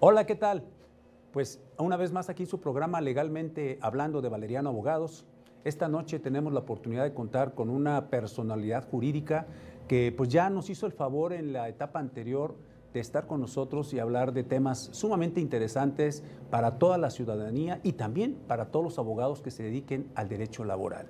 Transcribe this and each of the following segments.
Hola, ¿qué tal? Pues una vez más aquí su programa Legalmente Hablando de Valeriano Abogados. Esta noche tenemos la oportunidad de contar con una personalidad jurídica que pues ya nos hizo el favor en la etapa anterior de estar con nosotros y hablar de temas sumamente interesantes para toda la ciudadanía y también para todos los abogados que se dediquen al derecho laboral.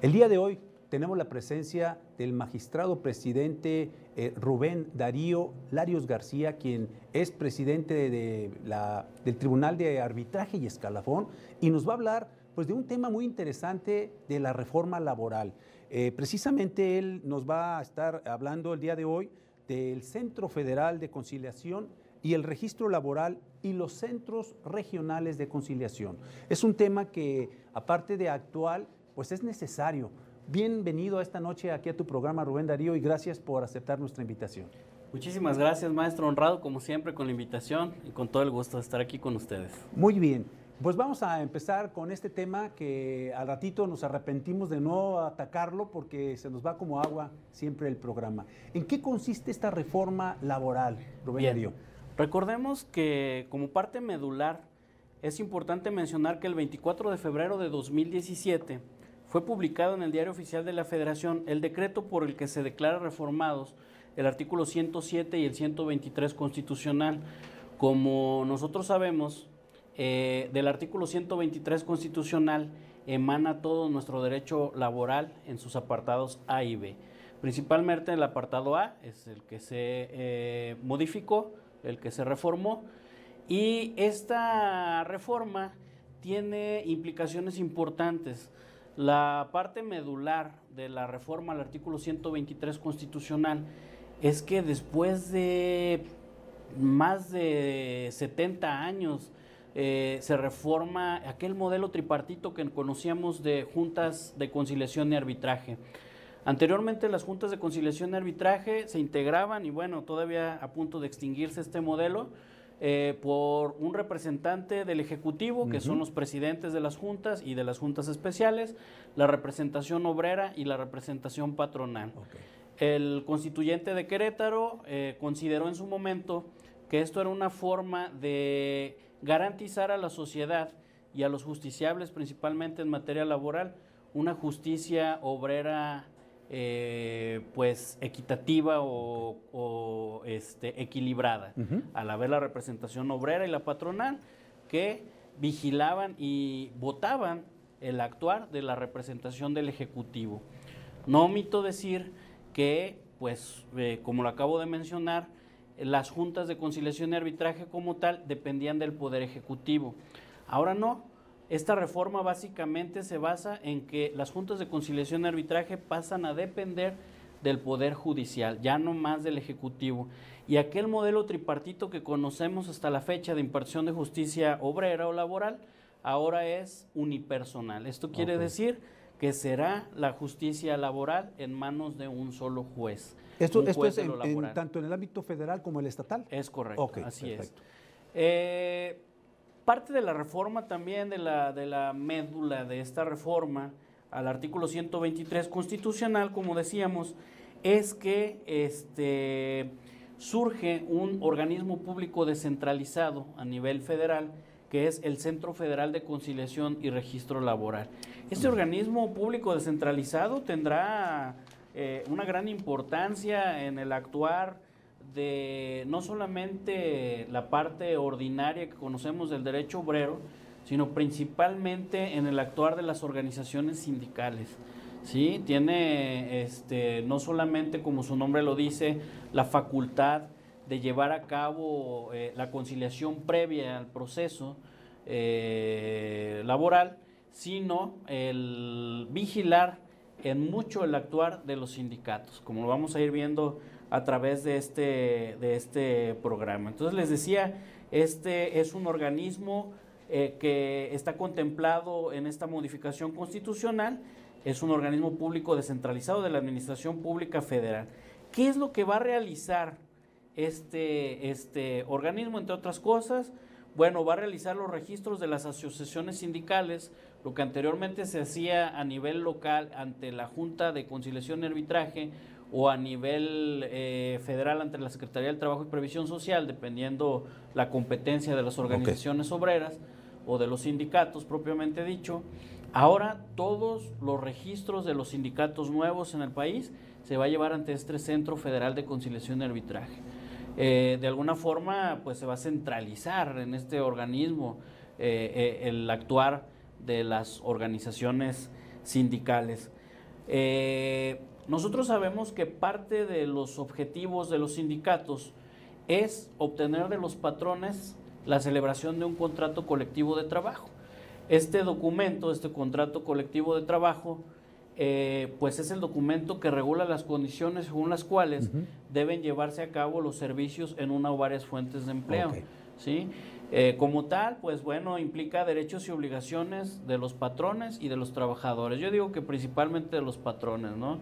El día de hoy tenemos la presencia del magistrado presidente eh, Rubén Darío Larios García, quien es presidente de la, del Tribunal de Arbitraje y Escalafón, y nos va a hablar pues, de un tema muy interesante de la reforma laboral. Eh, precisamente él nos va a estar hablando el día de hoy del Centro Federal de Conciliación y el registro laboral y los centros regionales de conciliación. Es un tema que, aparte de actual, pues es necesario. Bienvenido a esta noche aquí a tu programa, Rubén Darío, y gracias por aceptar nuestra invitación. Muchísimas gracias, maestro honrado, como siempre, con la invitación y con todo el gusto de estar aquí con ustedes. Muy bien. Pues vamos a empezar con este tema que al ratito nos arrepentimos de no atacarlo porque se nos va como agua siempre el programa. ¿En qué consiste esta reforma laboral, Rubén Darío? Recordemos que como parte medular es importante mencionar que el 24 de febrero de 2017 fue publicado en el Diario Oficial de la Federación el decreto por el que se declara reformados el artículo 107 y el 123 constitucional. Como nosotros sabemos, eh, del artículo 123 constitucional emana todo nuestro derecho laboral en sus apartados A y B. Principalmente el apartado A es el que se eh, modificó, el que se reformó, y esta reforma tiene implicaciones importantes. La parte medular de la reforma al artículo 123 constitucional es que después de más de 70 años eh, se reforma aquel modelo tripartito que conocíamos de juntas de conciliación y arbitraje. Anteriormente las juntas de conciliación y arbitraje se integraban y bueno, todavía a punto de extinguirse este modelo, eh, por un representante del Ejecutivo, que son los presidentes de las juntas y de las juntas especiales, la representación obrera y la representación patronal. El constituyente de Querétaro eh, consideró en su momento que esto era una forma de garantizar a la sociedad y a los justiciables, principalmente en materia laboral, una justicia obrera eh, pues equitativa o, este, equilibrada, a la vez la representación obrera y la patronal que vigilaban y votaban el actuar de la representación del Ejecutivo. No omito decir que, pues, eh, como lo acabo de mencionar, las juntas de conciliación y arbitraje como tal dependían del Poder Ejecutivo. Ahora no, esta reforma básicamente se basa en que las juntas de conciliación y arbitraje pasan a depender del Poder Judicial, ya no más del Ejecutivo. Y aquel modelo tripartito que conocemos hasta la fecha de impartición de justicia obrera o laboral, ahora es unipersonal. Esto quiere decir que será la justicia laboral en manos de un solo juez. Esto, esto es tanto en el ámbito federal como el estatal. Es correcto, así es. Eh, Parte de la reforma también, de la, de la médula de esta reforma al artículo 123 constitucional, como decíamos, es que este, surge un organismo público descentralizado a nivel federal, que es el Centro Federal de Conciliación y Registro Laboral. Este organismo público descentralizado tendrá eh, una gran importancia en el actuar de no solamente la parte ordinaria que conocemos del derecho obrero, sino principalmente en el actuar de las organizaciones sindicales. ¿sí? Tiene este, no solamente, como su nombre lo dice, la facultad de llevar a cabo eh, la conciliación previa al proceso eh, laboral, sino el vigilar en mucho el actuar de los sindicatos, como lo vamos a ir viendo a través de este, de este programa. Entonces les decía, este es un organismo eh, que está contemplado en esta modificación constitucional, es un organismo público descentralizado de la Administración Pública Federal. ¿Qué es lo que va a realizar este, este organismo, entre otras cosas? Bueno, va a realizar los registros de las asociaciones sindicales, lo que anteriormente se hacía a nivel local ante la Junta de Conciliación y Arbitraje o a nivel eh, federal ante la Secretaría del Trabajo y Previsión Social, dependiendo la competencia de las organizaciones obreras o de los sindicatos propiamente dicho. Ahora todos los registros de los sindicatos nuevos en el país se va a llevar ante este Centro Federal de Conciliación y Arbitraje. Eh, de alguna forma, pues se va a centralizar en este organismo eh, el actuar de las organizaciones sindicales. Nosotros sabemos que parte de los objetivos de los sindicatos es obtener de los patrones la celebración de un contrato colectivo de trabajo. Este documento, este contrato colectivo de trabajo, eh, pues es el documento que regula las condiciones según las cuales deben llevarse a cabo los servicios en una o varias fuentes de empleo. ¿sí? Eh, como tal, pues bueno, implica derechos y obligaciones de los patrones y de los trabajadores. Yo digo que principalmente de los patrones, ¿no?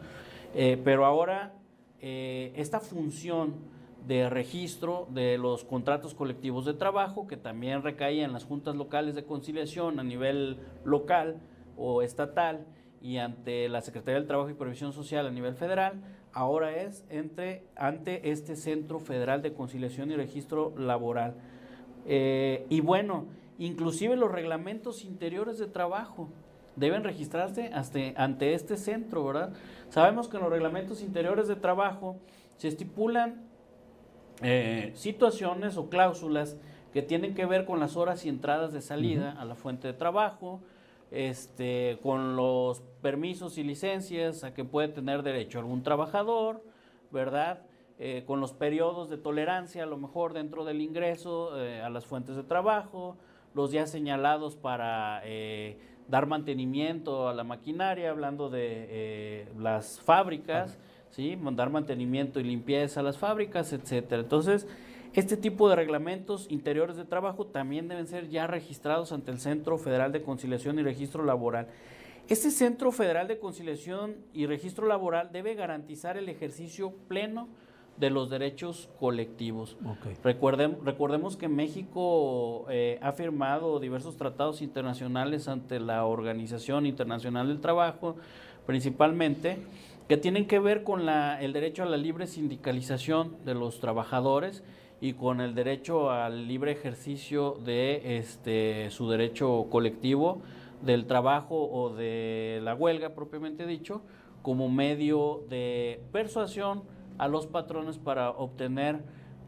Eh, pero ahora eh, esta función de registro de los contratos colectivos de trabajo, que también recaía en las juntas locales de conciliación a nivel local o estatal y ante la Secretaría del Trabajo y Previsión Social a nivel federal, ahora es entre, ante este Centro Federal de Conciliación y Registro Laboral. Eh, y bueno, inclusive los reglamentos interiores de trabajo deben registrarse ante este centro, ¿verdad? Sabemos que en los reglamentos interiores de trabajo se estipulan eh, situaciones o cláusulas que tienen que ver con las horas y entradas de salida a la fuente de trabajo, este, con los permisos y licencias a que puede tener derecho algún trabajador, ¿verdad? Eh, con los periodos de tolerancia, a lo mejor dentro del ingreso eh, a las fuentes de trabajo, los días señalados para dar mantenimiento a la maquinaria, hablando de eh, las fábricas, ¿sí? dar mantenimiento y limpieza a las fábricas, etcétera. Entonces, este tipo de reglamentos interiores de trabajo también deben ser ya registrados ante el Centro Federal de Conciliación y Registro Laboral. Este Centro Federal de Conciliación y Registro Laboral debe garantizar el ejercicio pleno de los derechos colectivos. recordemos que México eh, ha firmado diversos tratados internacionales ante la Organización Internacional del Trabajo, principalmente, que tienen que ver con la, el derecho a la libre sindicalización de los trabajadores y con el derecho al libre ejercicio de este, su derecho colectivo del trabajo o de la huelga propiamente dicho, como medio de persuasión, a los patrones para obtener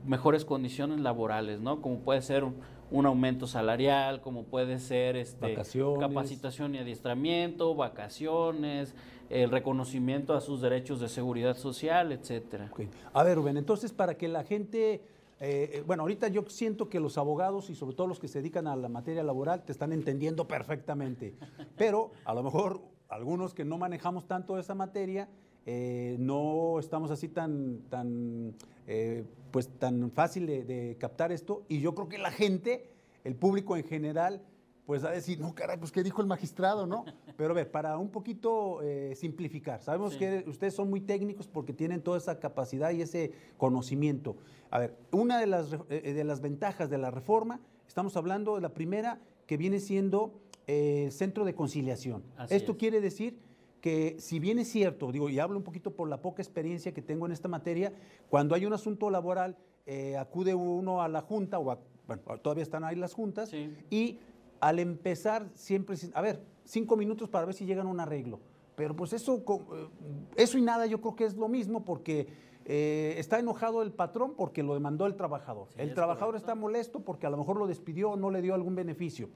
mejores condiciones laborales, ¿no? Como puede ser un, aumento salarial, como puede ser este, capacitación y adiestramiento, vacaciones, el reconocimiento a sus derechos de seguridad social, etcétera. A ver, Rubén, entonces para que la gente, eh, eh, bueno, ahorita yo siento que los abogados y sobre todo los que se dedican a la materia laboral te están entendiendo perfectamente, pero a lo mejor algunos que no manejamos tanto esa materia, eh, no estamos así tan, tan, eh, pues tan fácil de, captar esto y yo creo que la gente, el público en general, pues va a decir, no, caray, pues qué dijo el magistrado, ¿no? Pero a ver, para un poquito eh, simplificar, sabemos que ustedes son muy técnicos porque tienen toda esa capacidad y ese conocimiento. A ver, una de las, de las ventajas de la reforma, estamos hablando de la primera que viene siendo el centro de conciliación. Esto quiere decir que si bien es cierto, digo, y hablo un poquito por la poca experiencia que tengo en esta materia, cuando hay un asunto laboral, eh, acude uno a la junta, o bueno, todavía están ahí las juntas, y al empezar siempre, a ver, cinco minutos para ver si llegan a un arreglo. Pero pues eso, eh, eso y nada yo creo que es lo mismo porque eh, está enojado el patrón porque lo demandó el trabajador. el trabajador está molesto porque a lo mejor lo despidió o no le dio algún beneficio.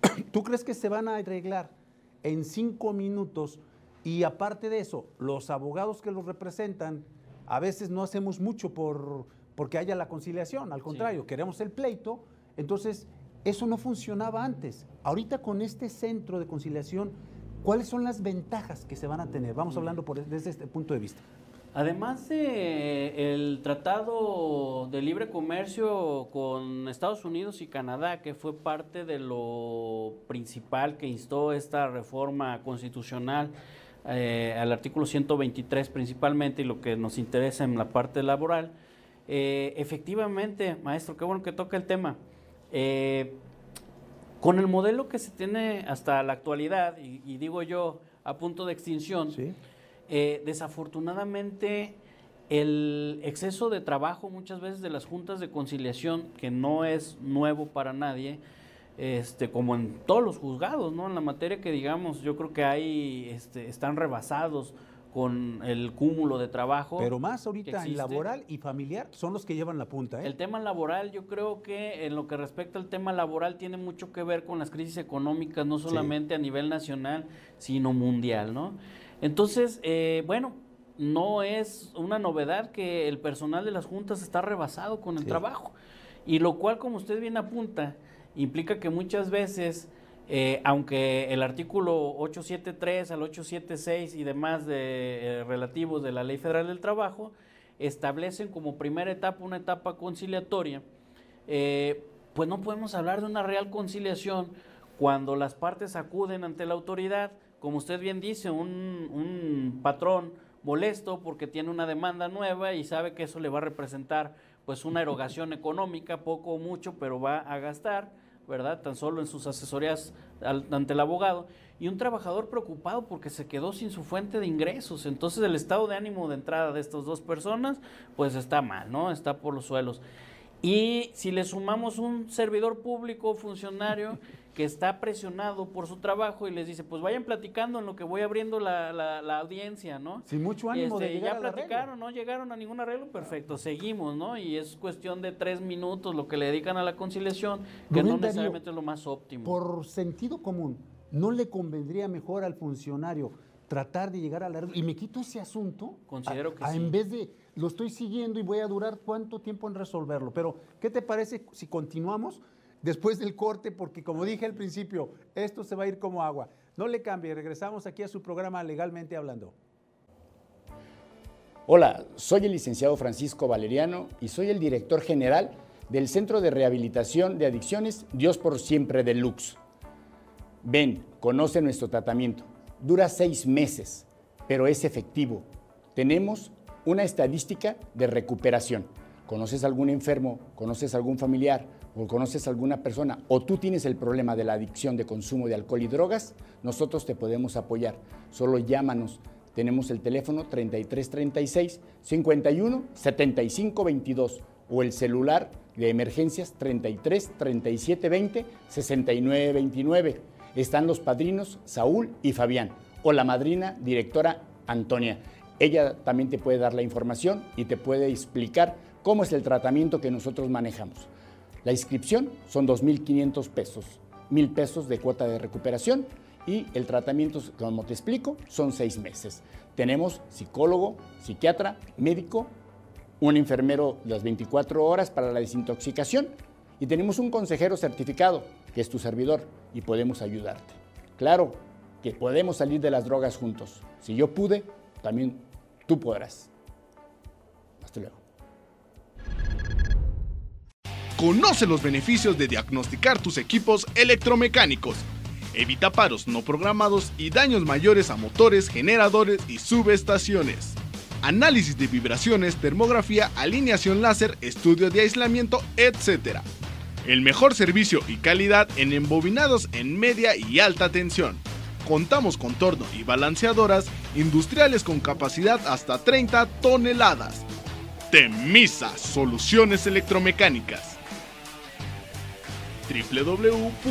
¿Tú crees que se van a arreglar en cinco minutos y aparte de eso, los abogados que los representan, a veces no hacemos mucho por porque haya la conciliación, al contrario, queremos el pleito, entonces eso no funcionaba antes. Ahorita con este centro de conciliación, ¿cuáles son las ventajas que se van a tener? Vamos hablando por, desde este punto de vista. Además de el tratado de libre comercio con Estados Unidos y Canadá, que fue parte de lo principal que instó esta reforma constitucional eh, al artículo 123 principalmente y lo que nos interesa en la parte laboral, eh, efectivamente, maestro, qué bueno que toca el tema. Eh, con el modelo que se tiene hasta la actualidad, y, digo yo, a punto de extinción, desafortunadamente el exceso de trabajo muchas veces de las juntas de conciliación, que no es nuevo para nadie, este, como en todos los juzgados, ¿no? En la materia que digamos, yo creo que hay, este, están rebasados con el cúmulo de trabajo. Pero más ahorita en laboral y familiar son los que llevan la punta. ¿eh? El tema laboral, yo creo que en lo que respecta al tema laboral tiene mucho que ver con las crisis económicas, no solamente a nivel nacional, sino mundial, ¿no? Entonces, eh, bueno, no es una novedad que el personal de las juntas está rebasado con el trabajo. Y lo cual, como usted bien apunta, implica que muchas veces eh, aunque el artículo 873 al 876 y demás de, eh, relativos de la Ley Federal del Trabajo establecen como primera etapa una etapa conciliatoria, eh, pues no podemos hablar de una real conciliación cuando las partes acuden ante la autoridad, como usted bien dice, un, patrón molesto porque tiene una demanda nueva y sabe que eso le va a representar pues una erogación económica, poco o mucho, pero va a gastar ¿verdad? Tan solo en sus asesorías ante el abogado. Y un trabajador preocupado porque se quedó sin su fuente de ingresos. Entonces el estado de ánimo de entrada de estas dos personas, pues está mal, ¿no? Está por los suelos. Y si le sumamos un servidor público, funcionario, que está presionado por su trabajo y les dice, pues vayan platicando en lo que voy abriendo la, la, audiencia, ¿no? Sin mucho ánimo de este, llegar Ya platicaron, no llegaron a ningún arreglo, perfecto, seguimos, ¿no? Y es cuestión de tres minutos lo que le dedican a la conciliación, que no necesariamente es lo más óptimo. Por sentido común, ¿no le convendría mejor al funcionario tratar de llegar al arreglo? Y me quito ese asunto. Considero que sí. En vez de, lo estoy siguiendo y voy a durar cuánto tiempo en resolverlo. Pero, ¿qué te parece si continuamos? después del corte, porque como dije al principio, esto se va a ir como agua. No le cambie, regresamos aquí a su programa Legalmente Hablando. Hola, soy el licenciado Francisco Valeriano y soy el director general del Centro de Rehabilitación de Adicciones Dios por Siempre Deluxe. Ven, conoce nuestro tratamiento. Dura seis meses, pero es efectivo. Tenemos una estadística de recuperación. ¿Conoces algún enfermo? ¿Conoces algún familiar? o conoces alguna persona o tú tienes el problema de la adicción de consumo de alcohol y drogas, nosotros te podemos apoyar. Solo llámanos. Tenemos el teléfono 3336 51 75 22 o el celular de emergencias 33 37 20 69 29. Están los padrinos Saúl y Fabián o la madrina directora Antonia. Ella también te puede dar la información y te puede explicar cómo es el tratamiento que nosotros manejamos. La inscripción son 2.500 pesos, 1.000 pesos de cuota de recuperación y el tratamiento, como te explico, son seis meses. Tenemos psicólogo, psiquiatra, médico, un enfermero las 24 horas para la desintoxicación y tenemos un consejero certificado, que es tu servidor, y podemos ayudarte. Claro que podemos salir de las drogas juntos. Si yo pude, también tú podrás. Hasta luego. Conoce los beneficios de diagnosticar tus equipos electromecánicos. Evita paros no programados y daños mayores a motores, generadores y subestaciones. Análisis de vibraciones, termografía, alineación láser, estudio de aislamiento, etc. El mejor servicio y calidad en embobinados en media y alta tensión. Contamos con torno y balanceadoras industriales con capacidad hasta 30 toneladas. Temisa Soluciones Electromecánicas www.temisa.mx.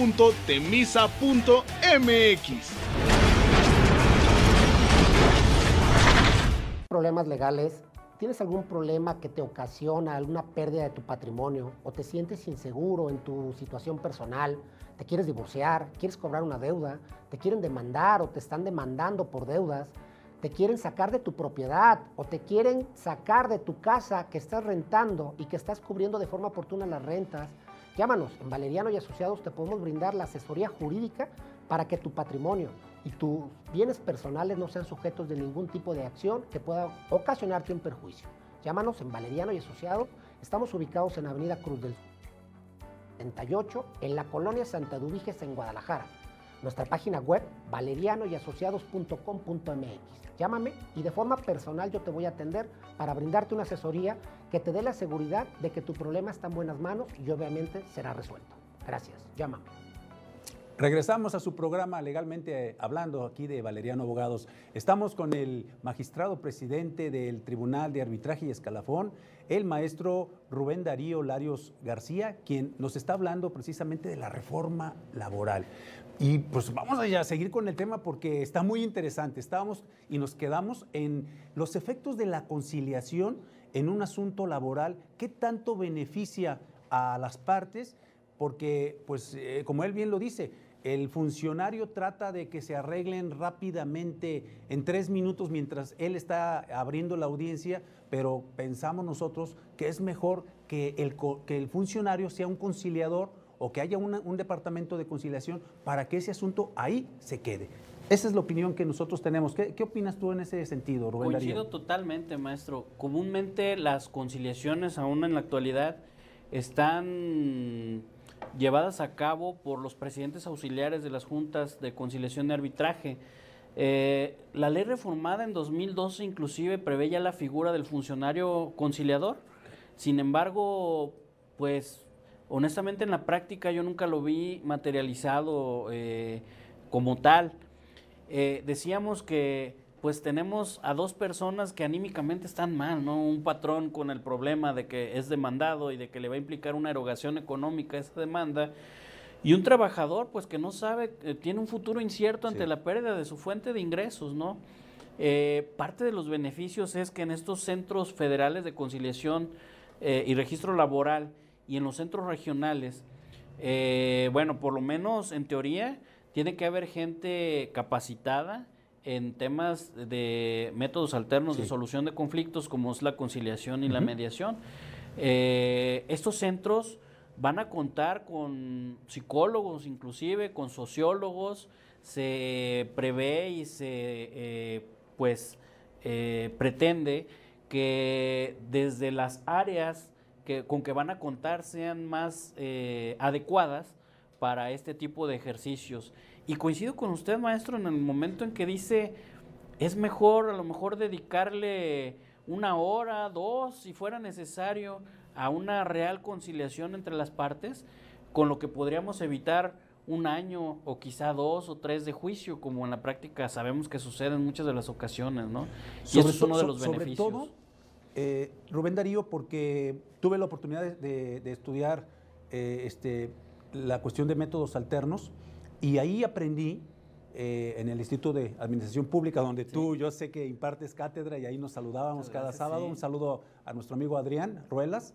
Problemas legales. ¿Tienes algún problema que te ocasiona alguna pérdida de tu patrimonio o te sientes inseguro en tu situación personal? ¿Te quieres divorciar? ¿Quieres cobrar una deuda? ¿Te quieren demandar o te están demandando por deudas? te quieren sacar de tu propiedad o te quieren sacar de tu casa que estás rentando y que estás cubriendo de forma oportuna las rentas, Llámanos, en Valeriano y Asociados te podemos brindar la asesoría jurídica para que tu patrimonio y tus bienes personales no sean sujetos de ningún tipo de acción que pueda ocasionarte un perjuicio. Llámanos en Valeriano y Asociados. Estamos ubicados en Avenida Cruz del 78 en la colonia Santa Dubíges en Guadalajara. Nuestra página web valerianoyasociados.com.mx. Llámame y de forma personal yo te voy a atender para brindarte una asesoría que te dé la seguridad de que tu problema está en buenas manos y obviamente será resuelto. Gracias. Llámame. Regresamos a su programa Legalmente Hablando aquí de Valeriano Abogados. Estamos con el magistrado presidente del Tribunal de Arbitraje y Escalafón, el maestro Rubén Darío Larios García, quien nos está hablando precisamente de la reforma laboral. Y pues vamos a seguir con el tema porque está muy interesante. Estábamos y nos quedamos en los efectos de la conciliación en un asunto laboral, qué tanto beneficia a las partes, porque pues eh, como él bien lo dice, el funcionario trata de que se arreglen rápidamente en tres minutos mientras él está abriendo la audiencia, pero pensamos nosotros que es mejor que el, que el funcionario sea un conciliador o que haya un departamento de conciliación para que ese asunto ahí se quede. Esa es la opinión que nosotros tenemos. ¿Qué, opinas tú en ese sentido, Rubén Coincido totalmente, maestro. Comúnmente las conciliaciones, aún en la actualidad, están llevadas a cabo por los presidentes auxiliares de las juntas de conciliación y arbitraje. Eh, la ley reformada en 2012 inclusive prevé ya la figura del funcionario conciliador. Sin embargo, pues honestamente en la práctica yo nunca lo vi materializado eh, como tal. Eh, decíamos que pues tenemos a dos personas que anímicamente están mal, ¿no? Un patrón con el problema de que es demandado y de que le va a implicar una erogación económica a esa demanda. Y un trabajador, pues que no sabe, eh, tiene un futuro incierto ante la pérdida de su fuente de ingresos, ¿no? Eh, parte de los beneficios es que en estos centros federales de conciliación eh, y registro laboral y en los centros regionales, bueno, por lo menos en teoría, tiene que haber gente capacitada, en temas de métodos alternos de solución de conflictos como es la conciliación y la mediación. Eh, estos centros van a contar con psicólogos, inclusive con sociólogos. Se prevé y se eh, pues eh, pretende que desde las áreas que, con que van a contar sean más adecuadas para este tipo de ejercicios. Y coincido con usted, maestro, en el momento en que dice, es mejor a lo mejor dedicarle una hora, dos, si fuera necesario, a una real conciliación entre las partes, con lo que podríamos evitar un año o quizá dos o tres de juicio, como en la práctica sabemos que sucede en muchas de las ocasiones, ¿no? Y eso es uno de los beneficios. Sobre todo, eh, Rubén Darío, porque tuve la oportunidad de, estudiar eh, este, la cuestión de métodos alternos, y ahí aprendí eh, en el Instituto de Administración Pública, donde tú, yo sé que impartes cátedra y ahí nos saludábamos cada sábado. Un saludo a nuestro amigo Adrián Ruelas.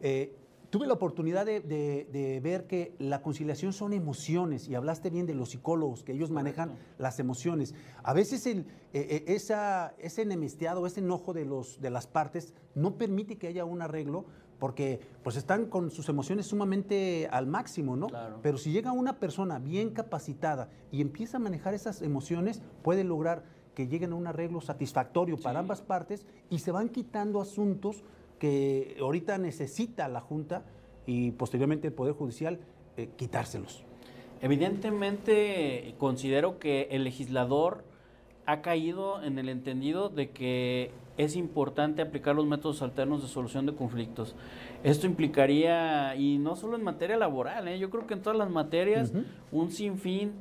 Eh, tuve la oportunidad de, ver que la conciliación son emociones y hablaste bien de los psicólogos, que ellos manejan las emociones. A veces el, eh, esa, ese enemisteado, ese enojo de, los, de las partes no permite que haya un arreglo porque pues están con sus emociones sumamente al máximo, ¿no? Pero si llega una persona bien capacitada y empieza a manejar esas emociones, puede lograr que lleguen a un arreglo satisfactorio para ambas partes y se van quitando asuntos que ahorita necesita la Junta y posteriormente el Poder Judicial eh, quitárselos. Evidentemente considero que el legislador ha caído en el entendido de que es importante aplicar los métodos alternos de solución de conflictos. Esto implicaría, y no solo en materia laboral, ¿eh? yo creo que en todas las materias, un sinfín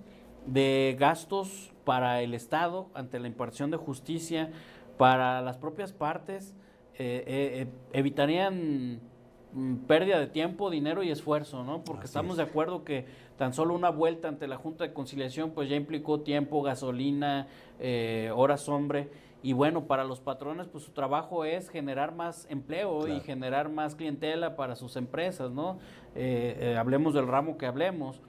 de gastos para el Estado ante la impartición de justicia, para las propias partes, eh, eh, evitarían mm, pérdida de tiempo, dinero y esfuerzo, ¿no? Porque estamos de acuerdo que tan solo una vuelta ante la Junta de Conciliación pues ya implicó tiempo, gasolina, horas hombre y bueno, para los patrones, pues su trabajo es generar más empleo y generar más clientela para sus empresas, ¿no? Eh, eh, hablemos del ramo que hablemos.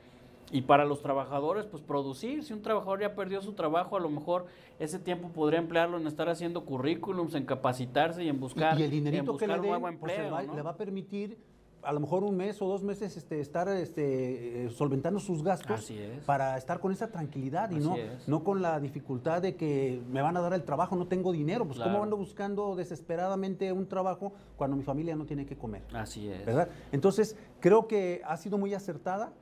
Y para los trabajadores, pues producir. Si un trabajador ya perdió su trabajo, a lo mejor ese tiempo podría emplearlo en estar haciendo currículums, en capacitarse y en buscar, y, el dinerito que le un nuevo pues, empleo. le va a permitir a lo mejor un mes o dos meses este, estar este, eh, solventando sus gastos para estar con esa tranquilidad y no, no con la dificultad de que me van a dar el trabajo, no tengo dinero. Pues cómo ando buscando desesperadamente un trabajo cuando mi familia no tiene que comer. Así es. ¿verdad? Entonces, creo que ha sido muy acertada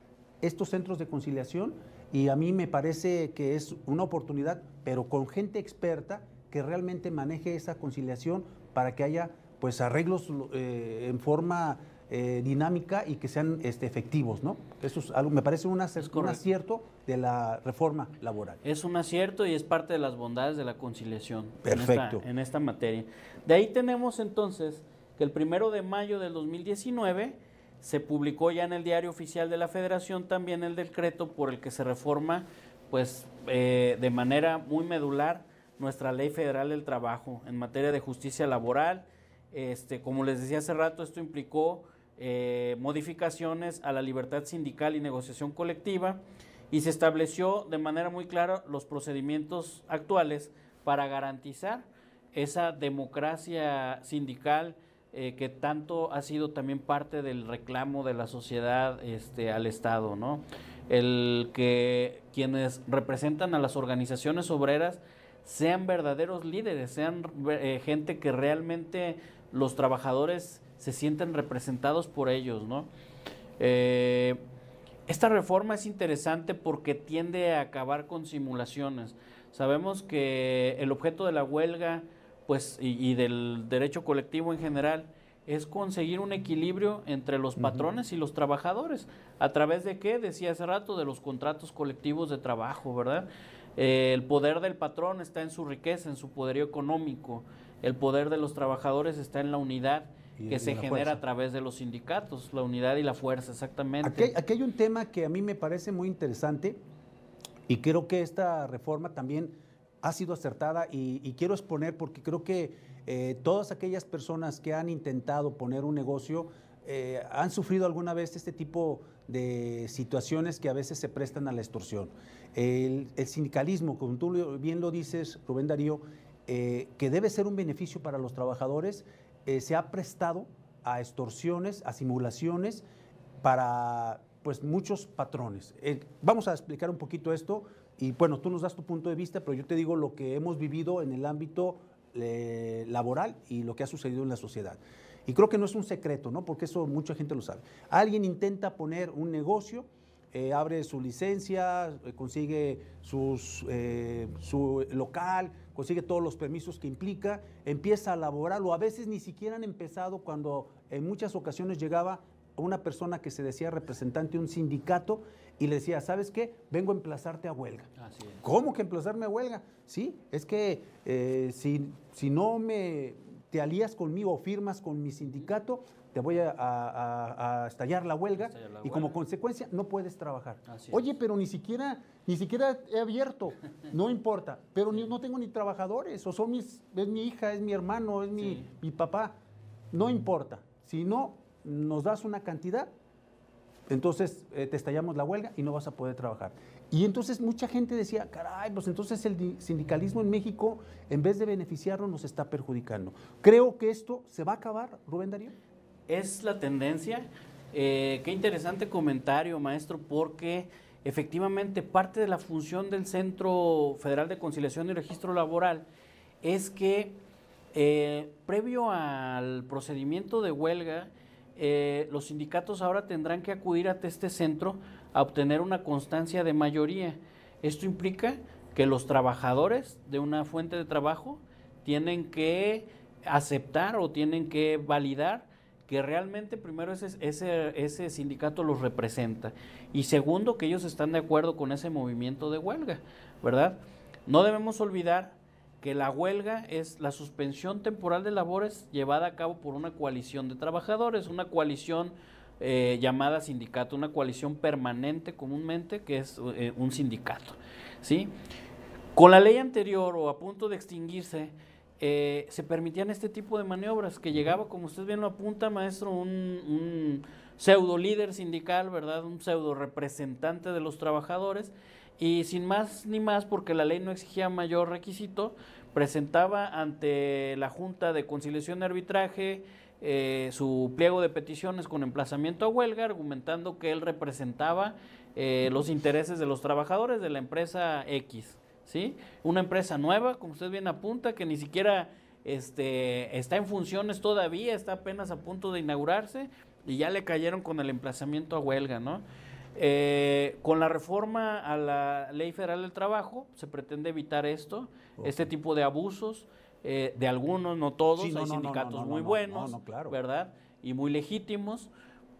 estos centros de conciliación y a mí me parece que es una oportunidad, pero con gente experta que realmente maneje esa conciliación para que haya pues arreglos eh, en forma eh, dinámica y que sean este, efectivos, ¿no? Eso es algo, me parece un, un acierto de la reforma laboral. Es un acierto y es parte de las bondades de la conciliación Perfecto. En, esta, en esta materia. De ahí tenemos entonces que el primero de mayo del 2019 se publicó ya en el diario oficial de la Federación también el decreto por el que se reforma, pues, eh, de manera muy medular nuestra ley federal del trabajo en materia de justicia laboral. Este, como les decía hace rato, esto implicó eh, modificaciones a la libertad sindical y negociación colectiva y se estableció de manera muy clara los procedimientos actuales para garantizar esa democracia sindical eh, que tanto ha sido también parte del reclamo de la sociedad este, al Estado, ¿no? El que quienes representan a las organizaciones obreras sean verdaderos líderes, sean eh, gente que realmente los trabajadores se sienten representados por ellos, ¿no? Eh, esta reforma es interesante porque tiende a acabar con simulaciones. Sabemos que el objeto de la huelga pues, y, del derecho colectivo en general es conseguir un equilibrio entre los patrones y los trabajadores. ¿A través de qué? Decía hace rato, de los contratos colectivos de trabajo, ¿verdad? Eh, el poder del patrón está en su riqueza, en su poderío económico. El poder de los trabajadores está en la unidad que se genera a través de los sindicatos, la unidad y la fuerza, exactamente. Aquí, hay un tema que a mí me parece muy interesante y creo que esta reforma también ha sido acertada y, quiero exponer porque creo que eh, todas aquellas personas que han intentado poner un negocio eh, han sufrido alguna vez este tipo de situaciones que a veces se prestan a la extorsión. El, sindicalismo, como tú bien lo dices, Rubén Darío, eh, que debe ser un beneficio para los trabajadores, eh, se ha prestado a extorsiones, a simulaciones para pues muchos patrones. Eh, vamos a explicar un poquito esto y bueno, tú nos das tu punto de vista, pero yo te digo lo que hemos vivido en el ámbito eh, laboral y lo que ha sucedido en la sociedad. Y creo que no es un secreto, ¿no? Porque eso mucha gente lo sabe. Alguien intenta poner un negocio, abre su licencia, consigue sus, su local, consigue todos los permisos que implica, empieza a laborar o a veces ni siquiera han empezado cuando en muchas ocasiones llegaba una persona que se decía representante de un sindicato y le decía, ¿sabes qué? Vengo a emplazarte a huelga. ¿Cómo que emplazarme a huelga? Sí, es que eh, si, si no me te alías conmigo o firmas con mi sindicato, te voy a, estallar la huelga y como consecuencia no puedes trabajar. Oye, pero ni siquiera, ni siquiera he abierto, no importa, pero no tengo ni trabajadores, o son mis, es mi hija, es mi hermano, es mi, mi papá, no importa. Si no nos das una cantidad, entonces eh, te estallamos la huelga y no vas a poder trabajar. Y entonces mucha gente decía, caray, pues entonces el sindicalismo en México, en vez de beneficiarnos, nos está perjudicando. Creo que esto se va a acabar, Rubén Darío es la tendencia. Eh, qué interesante comentario, maestro, porque efectivamente parte de la función del Centro Federal de Conciliación y Registro Laboral es que eh, previo al procedimiento de huelga, eh, los sindicatos ahora tendrán que acudir a este centro a obtener una constancia de mayoría. Esto implica que los trabajadores de una fuente de trabajo tienen que aceptar o tienen que validar que realmente primero ese, ese, sindicato los representa y segundo que ellos están de acuerdo con ese movimiento de huelga, ¿verdad? No debemos olvidar que la huelga es la suspensión temporal de labores llevada a cabo por una coalición de trabajadores, una coalición eh, llamada sindicato, una coalición permanente comúnmente que es eh, un sindicato, ¿sí? Con la ley anterior o a punto de extinguirse, eh, se permitían este tipo de maniobras, que llegaba, como usted bien lo apunta, maestro, un, pseudo líder sindical, ¿verdad? Un pseudo representante de los trabajadores, y sin más ni más, porque la ley no exigía mayor requisito, presentaba ante la Junta de Conciliación y Arbitraje eh, su pliego de peticiones con emplazamiento a huelga, argumentando que él representaba eh, los intereses de los trabajadores de la empresa X. ¿sí? Una empresa nueva, como usted bien apunta, que ni siquiera este, está en funciones todavía, está apenas a punto de inaugurarse y ya le cayeron con el emplazamiento a huelga, ¿no? Eh, con la reforma a la Ley Federal del Trabajo se pretende evitar esto, este tipo de abusos, eh, de algunos, no todos, hay sindicatos muy buenos, ¿verdad? y muy legítimos,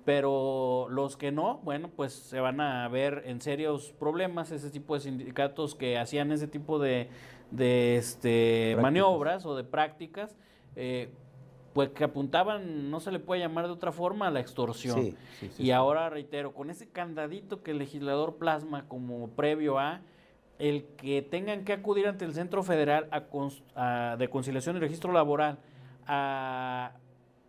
pero los que no, bueno, pues se van a ver en serios problemas ese tipo de sindicatos que hacían ese tipo de, de este, maniobras o de prácticas. Eh, pues que apuntaban, no se le puede llamar de otra forma, a la extorsión. y ahora reitero, con ese candadito que el legislador plasma como previo a el que tengan que acudir ante el Centro Federal de Conciliación y Registro Laboral a,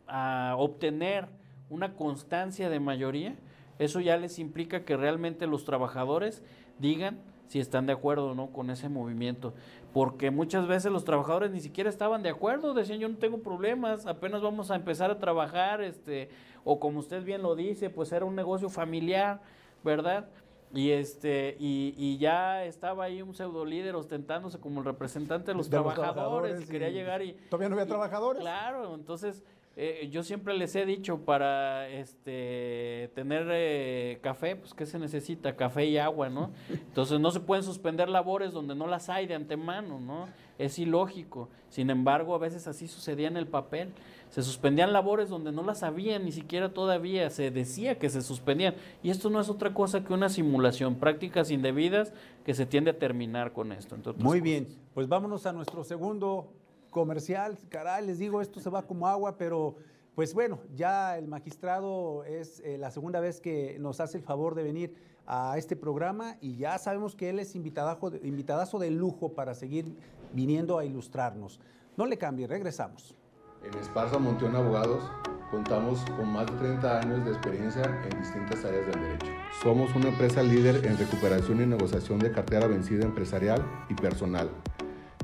a obtener una constancia de mayoría, eso ya les implica que realmente los trabajadores digan si están de acuerdo o no con ese movimiento porque muchas veces los trabajadores ni siquiera estaban de acuerdo, decían yo no tengo problemas, apenas vamos a empezar a trabajar, este, o como usted bien lo dice, pues era un negocio familiar, ¿verdad? Y este, y, y ya estaba ahí un pseudo líder ostentándose como el representante de los, trabajadores, y quería llegar y. ¿Todavía no había trabajadores? Claro, entonces eh, yo siempre les he dicho para este tener eh, café, pues ¿qué se necesita? Café y agua, ¿no? Entonces no se pueden suspender labores donde no las hay de antemano, ¿no? Es ilógico. Sin embargo, a veces así sucedía en el papel. Se suspendían labores donde no las había, ni siquiera todavía se decía que se suspendían. Y esto no es otra cosa que una simulación, prácticas indebidas que se tiende a terminar con esto. Muy bien, pues vámonos a nuestro segundo comercial, caray, les digo, esto se va como agua, pero pues bueno, ya el magistrado es eh, la segunda vez que nos hace el favor de venir a este programa y ya sabemos que él es invitadazo, invitadazo de lujo para seguir viniendo a ilustrarnos. No le cambie, regresamos. En Esparza Monteón Abogados contamos con más de 30 años de experiencia en distintas áreas del derecho. Somos una empresa líder en recuperación y negociación de cartera vencida empresarial y personal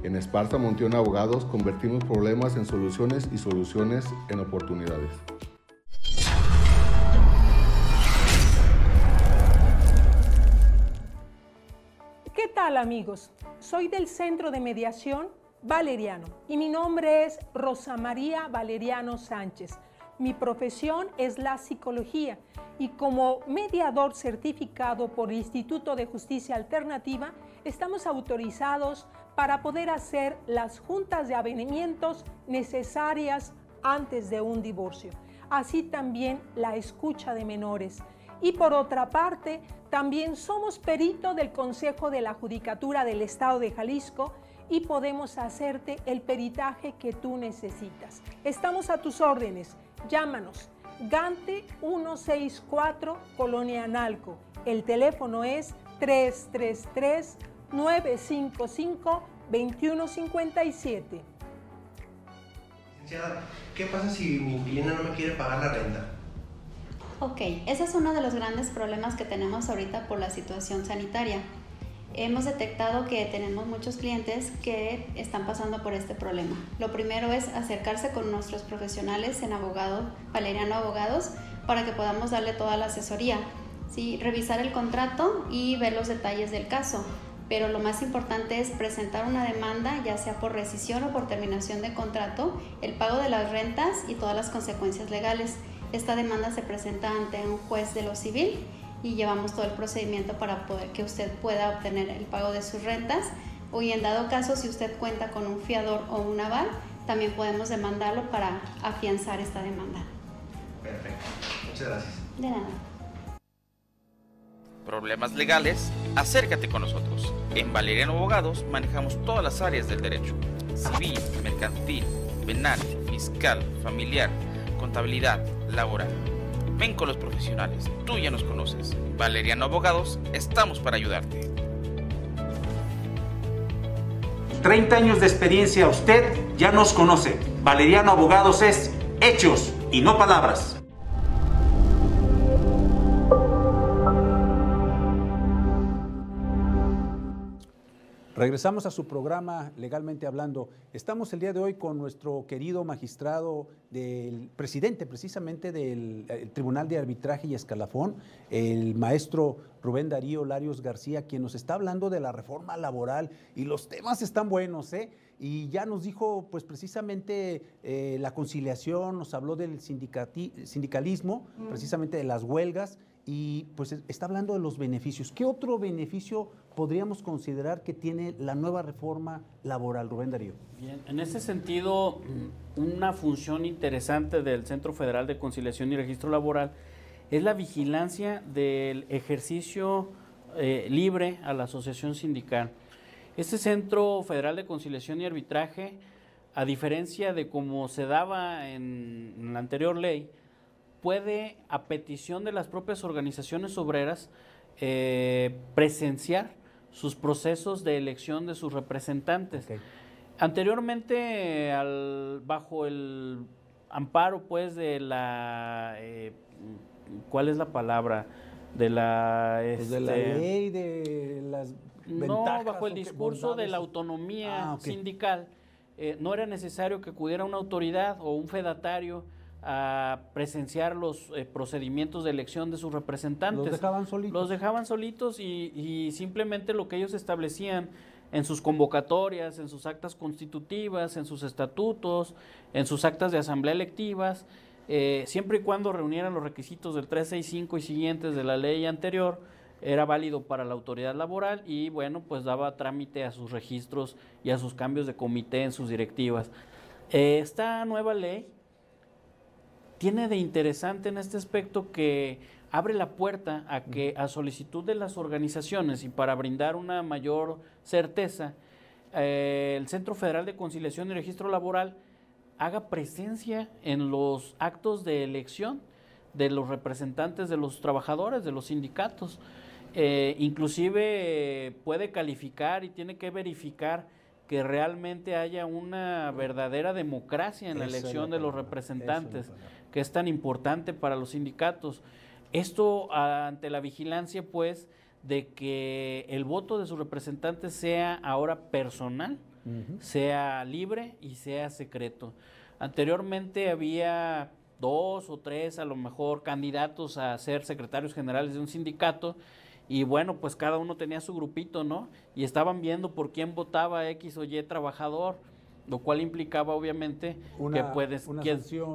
en Esparta Monteón Abogados convertimos problemas en soluciones y soluciones en oportunidades. ¿Qué tal amigos? Soy del Centro de Mediación Valeriano y mi nombre es Rosa María Valeriano Sánchez. Mi profesión es la psicología y como mediador certificado por el Instituto de Justicia Alternativa, estamos autorizados para poder hacer las juntas de avenimientos necesarias antes de un divorcio. Así también la escucha de menores. Y por otra parte, también somos perito del Consejo de la Judicatura del Estado de Jalisco y podemos hacerte el peritaje que tú necesitas. Estamos a tus órdenes. Llámanos. Gante 164 Colonia Analco. El teléfono es 333 955-2157. Licenciada, ¿qué pasa si mi inquilina no me quiere pagar la renta? Ok, ese es uno de los grandes problemas que tenemos ahorita por la situación sanitaria. Hemos detectado que tenemos muchos clientes que están pasando por este problema. Lo primero es acercarse con nuestros profesionales en abogado, Valeriano Abogados, para que podamos darle toda la asesoría. ¿sí? Revisar el contrato y ver los detalles del caso pero lo más importante es presentar una demanda, ya sea por rescisión o por terminación de contrato, el pago de las rentas y todas las consecuencias legales. Esta demanda se presenta ante un juez de lo civil y llevamos todo el procedimiento para poder que usted pueda obtener el pago de sus rentas. Hoy en dado caso, si usted cuenta con un fiador o un aval, también podemos demandarlo para afianzar esta demanda. Perfecto. Muchas gracias. De nada problemas legales, acércate con nosotros. En Valeriano Abogados manejamos todas las áreas del derecho. Civil, mercantil, penal, fiscal, familiar, contabilidad, laboral. Ven con los profesionales, tú ya nos conoces. Valeriano Abogados, estamos para ayudarte. 30 años de experiencia, usted ya nos conoce. Valeriano Abogados es hechos y no palabras. Regresamos a su programa Legalmente Hablando. Estamos el día de hoy con nuestro querido magistrado, del presidente precisamente del Tribunal de Arbitraje y Escalafón, el maestro Rubén Darío Larios García, quien nos está hablando de la reforma laboral y los temas están buenos, ¿eh? Y ya nos dijo, pues precisamente eh, la conciliación, nos habló del sindicalismo, precisamente de las huelgas y pues está hablando de los beneficios. ¿Qué otro beneficio podríamos considerar que tiene la nueva reforma laboral, Rubén Darío? Bien, en ese sentido, mm, una función interesante del Centro Federal de Conciliación y Registro Laboral es la vigilancia del ejercicio eh, libre a la asociación sindical. Este Centro Federal de Conciliación y Arbitraje, a diferencia de como se daba en la anterior ley, puede, a petición de las propias organizaciones obreras, eh, presenciar sus procesos de elección de sus representantes. Anteriormente, bajo el amparo, pues, de la, eh, ¿cuál es la palabra? De la, pues de la este, ley, de las no, bajo el discurso de la autonomía ah, sindical, eh, no era necesario que acudiera una autoridad o un fedatario a presenciar los eh, procedimientos de elección de sus representantes. Los dejaban solitos. Los dejaban solitos y, simplemente lo que ellos establecían en sus convocatorias, en sus actas constitutivas, en sus estatutos, en sus actas de asamblea electivas, eh, siempre y cuando reunieran los requisitos del 365 y siguientes de la ley anterior, era válido para la autoridad laboral y bueno, pues daba trámite a sus registros y a sus cambios de comité en sus directivas. Eh, esta nueva ley tiene de interesante en este aspecto que abre la puerta a que a solicitud de las organizaciones y para brindar una mayor certeza, eh, el Centro Federal de Conciliación y Registro Laboral haga presencia en los actos de elección de los representantes de los trabajadores, de los sindicatos. Eh, inclusive puede calificar y tiene que verificar que realmente haya una verdadera democracia en la elección de los representantes que es tan importante para los sindicatos. Esto ante la vigilancia, pues, de que el voto de sus representantes sea ahora personal, sea libre y sea secreto. Anteriormente había dos o tres, a lo mejor, candidatos a ser secretarios generales de un sindicato y bueno, pues cada uno tenía su grupito, ¿no? Y estaban viendo por quién votaba X o Y trabajador lo cual implicaba obviamente que puedes,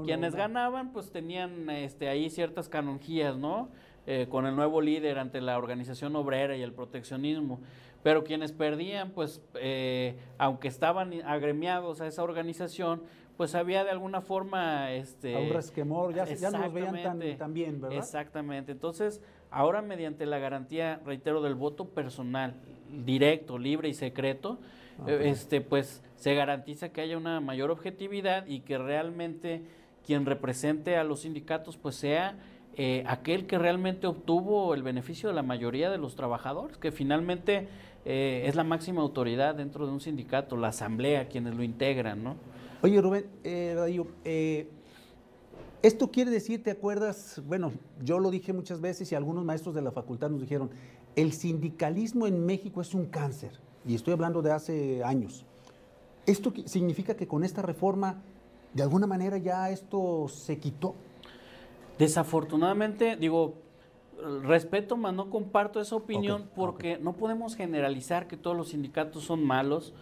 quienes ganaban pues tenían este, ahí ciertas canonjías, ¿no? Eh, con el nuevo líder ante la organización obrera y el proteccionismo. Pero quienes perdían, pues, eh, aunque estaban agremiados a esa organización, pues había de alguna forma... Este, a un resquemor, ya, ya no los veían tan, bien, ¿verdad? Exactamente. Entonces, ahora mediante la garantía, reitero, del voto personal, directo, libre y secreto, este, pues se garantiza que haya una mayor objetividad y que realmente quien represente a los sindicatos pues sea eh, aquel que realmente obtuvo el beneficio de la mayoría de los trabajadores, que finalmente eh, es la máxima autoridad dentro de un sindicato, la asamblea, quienes lo integran, ¿no? Oye, Rubén, eh, esto quiere decir, ¿te acuerdas? Bueno, yo lo dije muchas veces y algunos maestros de la facultad nos dijeron, el sindicalismo en México es un cáncer y estoy hablando de hace años. ¿Esto significa que con esta reforma, de alguna manera ya esto se quitó? Desafortunadamente, digo, respeto, mas no comparto esa opinión porque no podemos generalizar que todos los sindicatos son malos.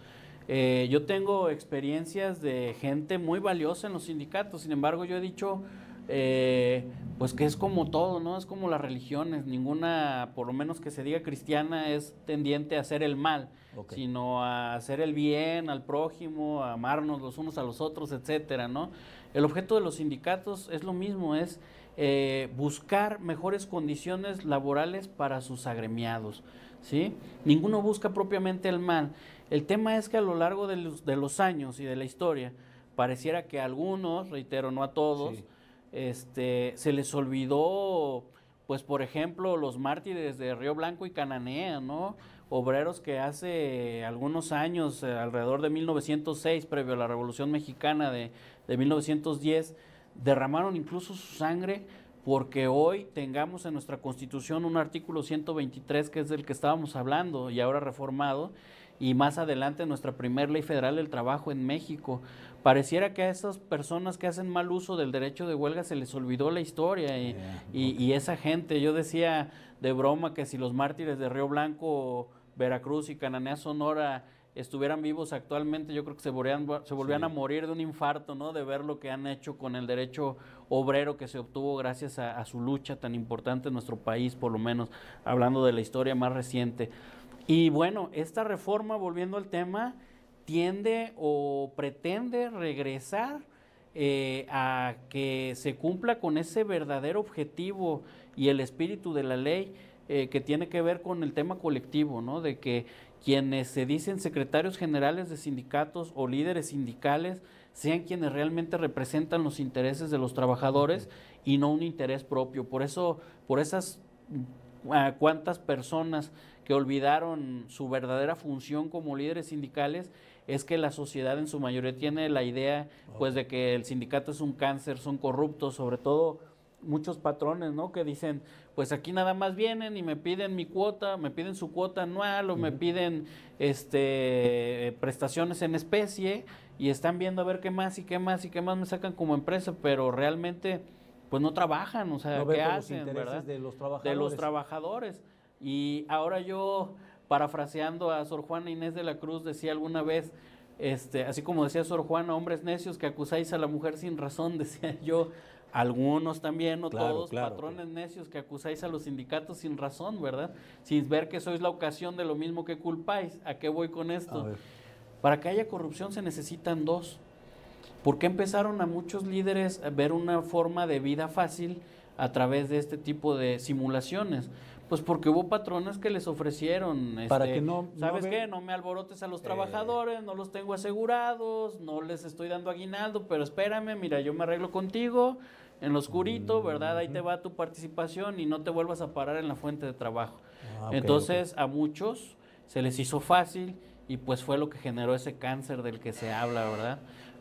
Eh, yo tengo experiencias de gente muy valiosa en los sindicatos, sin embargo yo he dicho eh, pues que es como todo, ¿no? Es como las religiones, ninguna, por lo menos que se diga cristiana, es tendiente a hacer el mal, sino a hacer el bien al prójimo, a amarnos los unos a los otros, etcétera, ¿no? El objeto de los sindicatos es lo mismo, es eh, buscar mejores condiciones laborales para sus agremiados, ¿sí? Ninguno busca propiamente el mal. El tema es que a lo largo de los, de los años y de la historia, pareciera que algunos, reitero, no a todos, este, se les olvidó, pues por ejemplo, los mártires de Río Blanco y Cananea, ¿no? Obreros que hace algunos años, eh, alrededor de 1906, previo a la Revolución Mexicana de, de 1910, derramaron incluso su sangre porque hoy tengamos en nuestra Constitución un artículo 123 que es del que estábamos hablando y ahora reformado, y más adelante nuestra primera ley federal del trabajo en México. Pareciera que a esas personas que hacen mal uso del derecho de huelga se les olvidó la historia y, y, esa gente, yo decía de broma que si los mártires de Río Blanco, Veracruz y Cananea Sonora estuvieran vivos actualmente, yo creo que se volvían, se volvían a morir de un infarto, ¿no? De ver lo que han hecho con el derecho obrero que se obtuvo gracias a, a su lucha tan importante en nuestro país, por lo menos hablando de la historia más reciente. Y bueno, esta reforma, volviendo al tema, tiende o pretende regresar eh, a que se cumpla con ese verdadero objetivo y el espíritu de la ley eh, que tiene que ver con el tema colectivo, ¿no? De que quienes se dicen secretarios generales de sindicatos o líderes sindicales sean quienes realmente representan los intereses de los trabajadores y no un interés propio. Por eso, por esas uh, cuantas personas que olvidaron su verdadera función como líderes sindicales es que la sociedad en su mayoría tiene la idea pues de que el sindicato es un cáncer, son corruptos, sobre todo muchos patrones, ¿no? Que dicen, pues aquí nada más vienen y me piden mi cuota, me piden su cuota anual o me piden este prestaciones en especie y están viendo a ver qué más y qué más y qué más me sacan como empresa, pero realmente pues no trabajan, o sea, ¿qué hacen, verdad? De los trabajadores. De los trabajadores. Y ahora yo parafraseando a Sor Juana Inés de la Cruz, decía alguna vez, este, así como decía Sor Juana, hombres necios que acusáis a la mujer sin razón, decía yo, algunos también, no todos, patrones necios que acusáis a los sindicatos sin razón, ¿verdad? Sin ver que sois la ocasión de lo mismo que culpáis. ¿A qué voy con esto? Para que haya corrupción se necesitan dos. ¿Por qué empezaron a muchos líderes a ver una forma de vida fácil a través de este tipo de simulaciones? Pues porque hubo patrones que les ofrecieron, para este, que no, ¿sabes qué? No me alborotes a los Eh. trabajadores, no los tengo asegurados, no les estoy dando aguinaldo, pero espérame, mira, yo me arreglo contigo en lo oscurito, ¿verdad? Ahí te va tu participación y no te vuelvas a parar en la fuente de trabajo. Ah, Entonces, a muchos se les hizo fácil y pues fue lo que generó ese cáncer del que se habla, ¿verdad?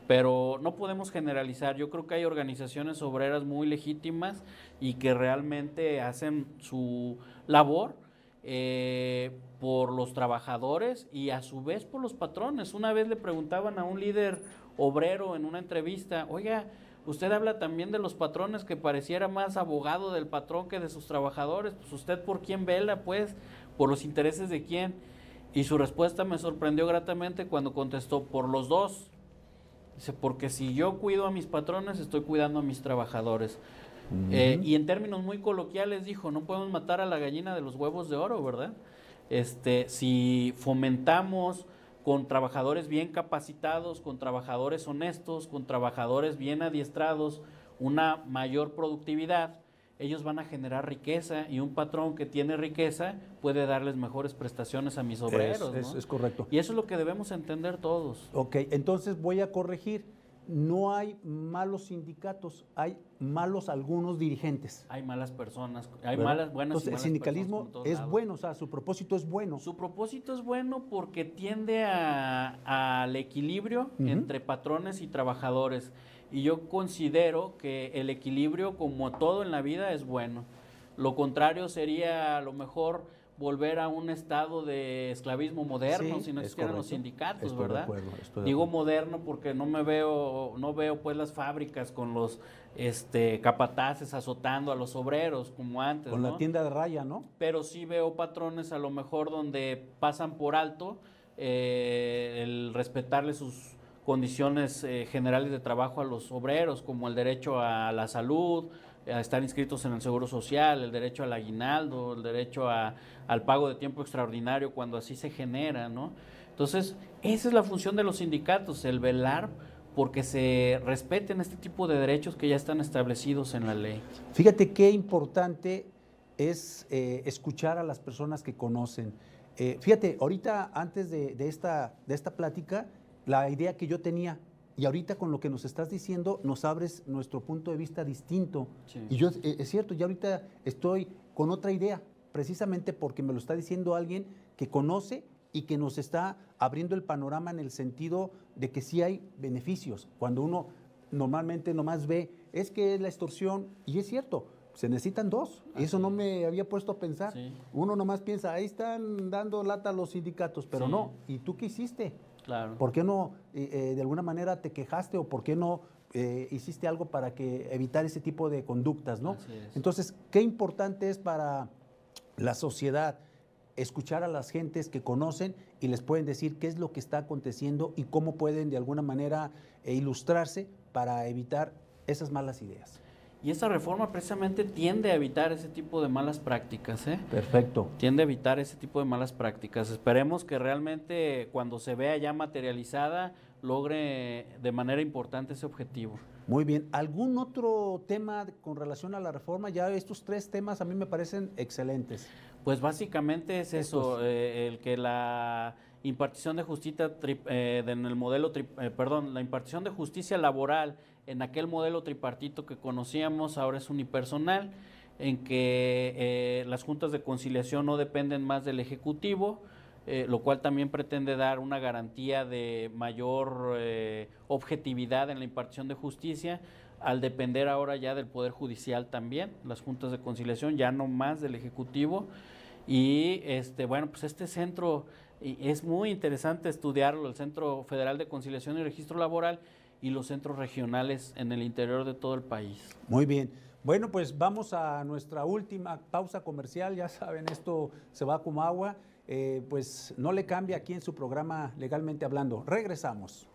Pero no podemos generalizar. Yo creo que hay organizaciones obreras muy legítimas y que realmente hacen su labor eh, por los trabajadores y a su vez por los patrones. Una vez le preguntaban a un líder obrero en una entrevista, oiga, usted habla también de los patrones que pareciera más abogado del patrón que de sus trabajadores. Pues usted por quién vela, pues, por los intereses de quién. Y su respuesta me sorprendió gratamente cuando contestó, por los dos. Dice, porque si yo cuido a mis patrones, estoy cuidando a mis trabajadores. Eh, y en términos muy coloquiales dijo, no podemos matar a la gallina de los huevos de oro, ¿verdad? Este, si fomentamos con trabajadores bien capacitados, con trabajadores honestos, con trabajadores bien adiestrados, una mayor productividad, ellos van a generar riqueza y un patrón que tiene riqueza puede darles mejores prestaciones a mis obreros. Es, ¿no? es correcto. Y eso es lo que debemos entender todos. Ok, entonces voy a corregir. No hay malos sindicatos, hay malos algunos dirigentes. Hay malas personas, hay ¿verdad? malas, buenas Entonces, y malas el sindicalismo es lados. bueno, o sea, su propósito es bueno. Su propósito es bueno porque tiende a- al equilibrio Ujú. entre patrones y trabajadores. Y yo considero que el equilibrio, como todo en la vida, es bueno. Lo contrario sería a lo mejor volver a un estado de esclavismo moderno Sí, si no existieran los sindicatos, Estoy de ¿verdad? acuerdo, estoy de Digo moderno porque no me veo, no veo pues las fábricas con los este capataces azotando a los obreros como antes. Con ¿no? la tienda de raya, ¿no? pero sí veo patrones a lo mejor donde pasan por alto eh, el respetarle sus condiciones eh, generales de trabajo a los obreros, como el derecho a la salud, a estar inscritos en el Seguro Social, el derecho al aguinaldo, el derecho a- al pago de tiempo extraordinario cuando así se genera, ¿no? Entonces, esa es la función de los sindicatos, el velar porque se respeten este tipo de derechos que ya están establecidos en la ley. Fíjate qué importante es eh, escuchar a las personas que conocen. Eh, fíjate, ahorita antes de, de esta, de esta plática, la idea que yo tenía, y ahorita con lo que nos estás diciendo, nos abres nuestro punto de vista distinto. Sí. Y yo, eh, es cierto, ya ahorita estoy con otra idea, precisamente porque me lo está diciendo alguien que conoce y que nos está abriendo el panorama en el sentido de que sí hay beneficios. Cuando uno normalmente nomás ve, es que es la extorsión, y es cierto, se necesitan dos. Y eso no me había puesto a pensar. Sí. Uno nomás piensa, ahí están dando lata a los sindicatos, pero Sí. no. ¿Y tú qué hiciste? Claro. ¿Por qué no eh, eh, de alguna manera te quejaste o por qué no eh, hiciste algo para que evitar ese tipo de conductas, ¿no? Entonces, qué importante es para la sociedad escuchar a las gentes que conocen y les pueden decir qué es lo que está aconteciendo y cómo pueden de alguna manera ilustrarse para evitar esas malas ideas. Y esa reforma precisamente tiende a evitar ese tipo de malas prácticas. ¿eh? Perfecto. Tiende a evitar ese tipo de malas prácticas. Esperemos que realmente cuando se vea ya materializada logre de manera importante ese objetivo. Muy bien. ¿Algún otro tema con relación a la reforma? Ya estos tres temas a mí me parecen excelentes. Pues básicamente es eso, eh, el que la impartición de justicia eh, en el modelo, eh, perdón, la impartición de justicia laboral en aquel modelo tripartito que conocíamos ahora es unipersonal, en que las juntas de conciliación no dependen más del ejecutivo, lo cual también pretende dar una garantía de mayor objetividad en la impartición de justicia al depender ahora ya del Poder Judicial también, las juntas de conciliación, ya no más del Ejecutivo. Y este, bueno, pues este centro es muy interesante estudiarlo, el Centro Federal de Conciliación y Registro Laboral y los centros regionales en el interior de todo el país. Muy bien. Bueno, pues vamos a nuestra última pausa comercial. Ya saben, esto se va como agua. Eh, pues no le cambia aquí en su programa Legalmente Hablando. Regresamos.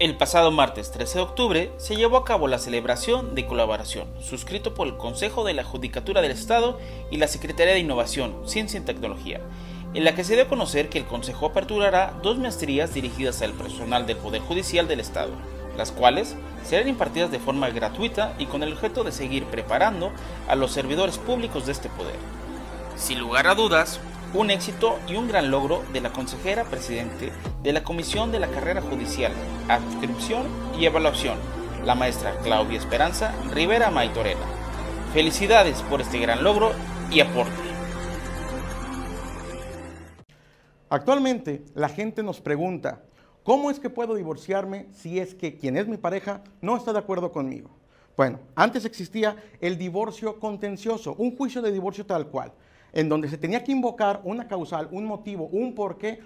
El pasado martes 13 de octubre se llevó a cabo la celebración de colaboración, suscrito por el Consejo de la Judicatura del Estado y la Secretaría de Innovación, Ciencia y Tecnología, en la que se dio a conocer que el Consejo aperturará dos maestrías dirigidas al personal del Poder Judicial del Estado, las cuales serán impartidas de forma gratuita y con el objeto de seguir preparando a los servidores públicos de este poder. Sin lugar a dudas, un éxito y un gran logro de la consejera presidente de la Comisión de la Carrera Judicial, Adscripción y Evaluación, la maestra Claudia Esperanza Rivera Maitorena. Felicidades por este gran logro y aporte. Actualmente la gente nos pregunta, ¿cómo es que puedo divorciarme si es que quien es mi pareja no está de acuerdo conmigo? Bueno, antes existía el divorcio contencioso, un juicio de divorcio tal cual en donde se tenía que invocar una causal, un motivo, un porqué,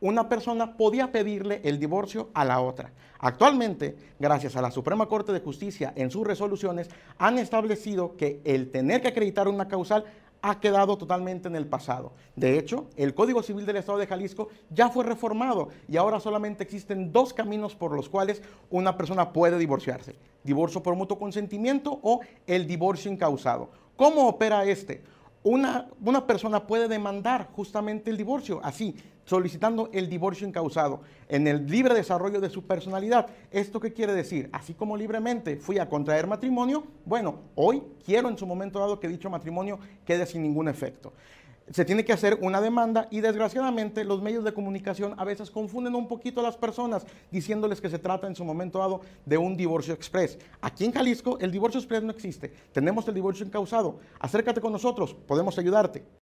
una persona podía pedirle el divorcio a la otra. Actualmente, gracias a la Suprema Corte de Justicia en sus resoluciones, han establecido que el tener que acreditar una causal ha quedado totalmente en el pasado. De hecho, el Código Civil del Estado de Jalisco ya fue reformado y ahora solamente existen dos caminos por los cuales una persona puede divorciarse. Divorcio por mutuo consentimiento o el divorcio incausado. ¿Cómo opera este? una, persona puede demandar justamente el divorcio, así, solicitando el divorcio incausado, en el libre desarrollo de su personalidad. ¿Esto qué quiere decir? Así como libremente fui a contraer matrimonio, bueno, hoy quiero en su momento dado que dicho matrimonio quede sin ningún efecto se tiene que hacer una demanda y desgraciadamente los medios de comunicación a veces confunden un poquito a las personas diciéndoles que se trata en su momento dado de un divorcio express. Aquí en Jalisco el divorcio express no existe, tenemos el divorcio encausado. Acércate con nosotros, podemos ayudarte.